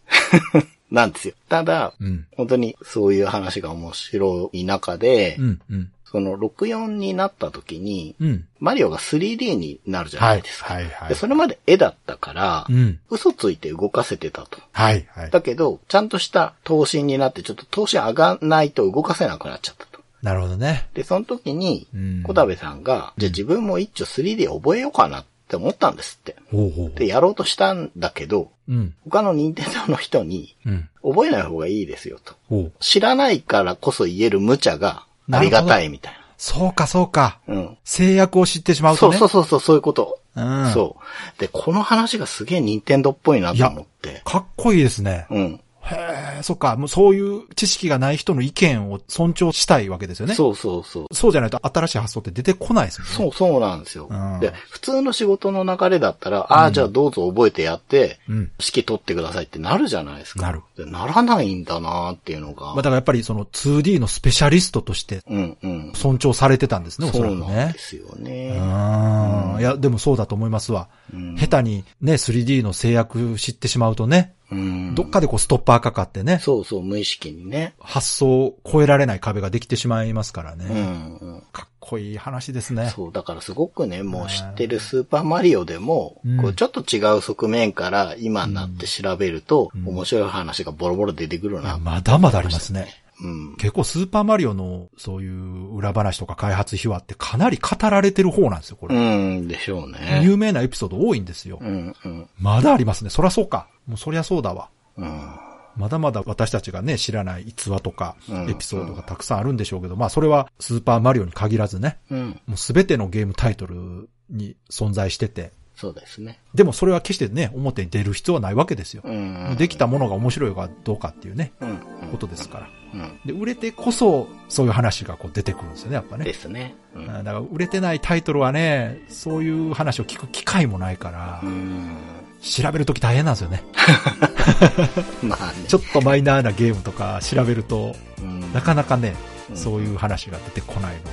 なんですよ。ただ、うん。本当にそういう話が面白い中で、うん。うん。その64になった時に、うん。マリオが 3D になるじゃなはいいです。か。はいはいで。それまで絵だったから、うん。嘘ついて動かせてたと。はいはい。だけど、ちゃんとした頭身になって、ちょっと頭身上がんないと動かせなくなっちゃったと。なるほどね。で、その時にうん、小田部さんが、じゃあ自分も一丁 3D 覚えようかなって思ったんですって。ほうほう。で、やろうとしたんだけど、うん。他の任天堂の人に、うん。覚えない方がいいですよと。ほう。知らないからこそ言える無茶がありがたいみたいそうかそうか。な。うん。制約を知ってしまうそうとね。そうそうそう、そういうこと。うん。そう。で、この話がすげえ任天堂っぽいなと思って。かっこいいですね。うん。へえ、そっか。もうそういう知識がない人の意見を尊重したいわけですよね。そうそうそう。そうじゃないと新しい発想って出てこないですもんね。そう、そうなんですよ。うんで、普通の仕事の流れだったら、ああ、じゃあどうぞ覚えてやって、うん。指揮取ってくださいってなるじゃないですか。なる。でならないんだなっていうのが。まあだからやっぱりその 2D のスペシャリストとしてうんうん。尊重されてたんですね、おそそうなんらくねで。すようね。ん。いや、でもそうだと思いますわ。うん下手にね、3D の制約知ってしまうとね、うん。どっかでこうストッパーかかってね、そうそう、無意識にね。発想を超えられない壁ができてしまいますからね。うんうん。かっこいい話ですね。そう、だからすごくね、もう知ってるスーパーマリオでも、うんこうちょっと違う側面から今になって調べると、面白い話がボロボロ出てくるな。まだまだありますね。うん。結構スーパーマリオのそういう裏話とか開発秘話ってかなり語られてる方なんですよ、これ。うん、でしょうね。有名なエピソード多いんですよ。うん、うん、まだありますね。そらそうか。もうそりゃそうだわ。うん。まだまだ私たちがね、知らない逸話とかうんエピソードがたくさんあるんでしょうけど、まあそれはスーパーマリオに限らずね、うん。もうすべてのゲームタイトルに存在してて、そうですね。でもそれは決してね、表に出る必要はないわけですよ。うん。できたものが面白いかどうかっていうね、うん、うん。ことですから。うん。で、売れてこそ、そういう話がこう出てくるんですよね、やっぱね。ですね。ううんん。だから売れてないタイトルはね、そういう話を聞く機会もないからう、ん。調べるとき大変なんですよね。まあね。ちょっとマイナーなゲームとか調べると、うんなかなかね、うんそういう話が出てこないので、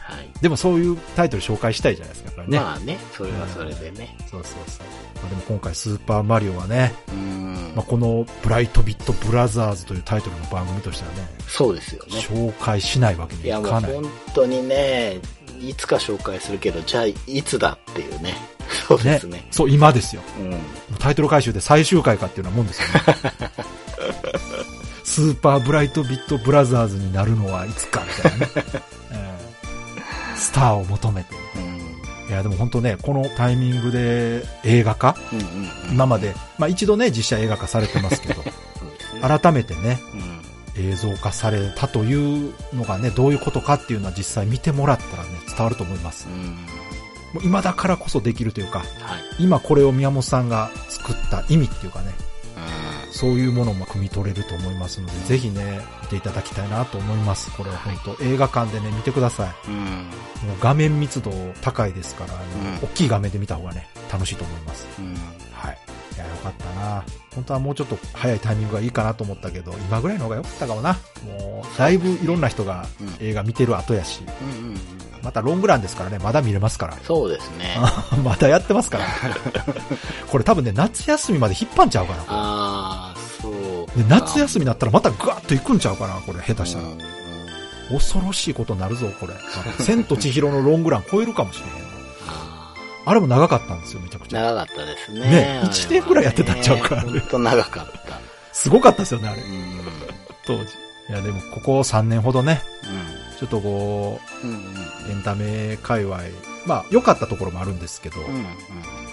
はい。でもそういうタイトル紹介したいじゃないですか、ね。まあね、それはそれでね。そうそうそう。まあ、でも今回スーパーマリオはね、うんまあ、。このブライトビットブラザーズというタイトルの番組としてはね、そうですよね。紹介しないわけにいやもういかない。本当にね、いつか紹介するけど、じゃあいつだっていうね。そうですね。そう、今ですよ。うん。タイトル回収で最終回かっていうようなもんですよね。スーパーブライトビットブラザーズになるのはいつかみたいなね。えースターを求めて。うん。いや、でも本当ね、このタイミングで映画化？うんうんうん。今まで、まあ一度ね、実写映画化されてますけど、ね。改めてね、うん。映像化されたというのがね、どういうことかっていうのは実際見てもらったらね、伝わると思います。うん。もう今だからこそできるというか、はい。今これを宮本さんが作った意味っていうかね、うそういうものも汲み取れると思いますので、ぜひね、見ていただきたいなと思います。これは本当映画館でね、見てください。ん。うん。もう画面密度高いですから、うん大きい画面で見た方がね、楽しいと思います。うん。はい。いや、よかったな本当はもうちょっと早いタイミングがいいかなと思ったけど、今ぐらいの方が良かったかもな。もう、だいぶいろんな人がうん映画見てる後やし、うんうんうん。またロングランですからね、まだ見れますから。そうですね。まだやってますから。これ多分ね、夏休みまで引っ張んちゃうかな。で夏休みになったらまたガーッと行くんちゃうかな、これ、下手したらう。んうん恐ろしいことになるぞ、これ。千と千尋のロングラン超えるかもしれへんな。ああれも長かったんですよ、めちゃくーちゃ。長かったですね。ねあれは一年ぐらいやってたんちゃうか本当長かった。すごかったですよね、あれう。ん。当時。いや、でも、ここ3年ほどね、うちょっとこん。うん。う、エンタメ界隈、まあ、良かったところもあるんですけど、うん。うん。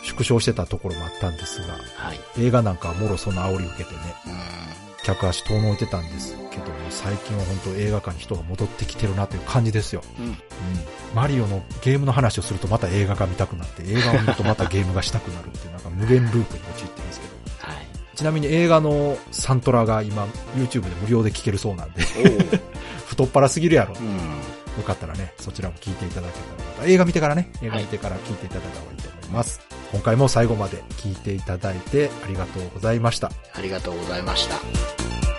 縮小してたところもあったんですが、はい。映画なんかはもろその煽り受けてね、う客足遠のいてたんですけども、最近は本当映画館に人が戻ってきてるなという感じですよ。ん。うん。うん。マリオのゲームの話をするとまた映画が見たくなって、映画を見るとまたゲームがしたくなるっていう、なんか無限ループに陥ってますけど。はい。ちなみに映画のサントラが今、YouTube で無料で聴けるそうなんで、お 太っ腹すぎるやろ。うん。よかったらね、そちらも聞いていただけたら。映画見てからね、映画見てから聞いていただいた方がいいとます。今回も最後まで聞いていただいてありがとうございました。ありがとうございました。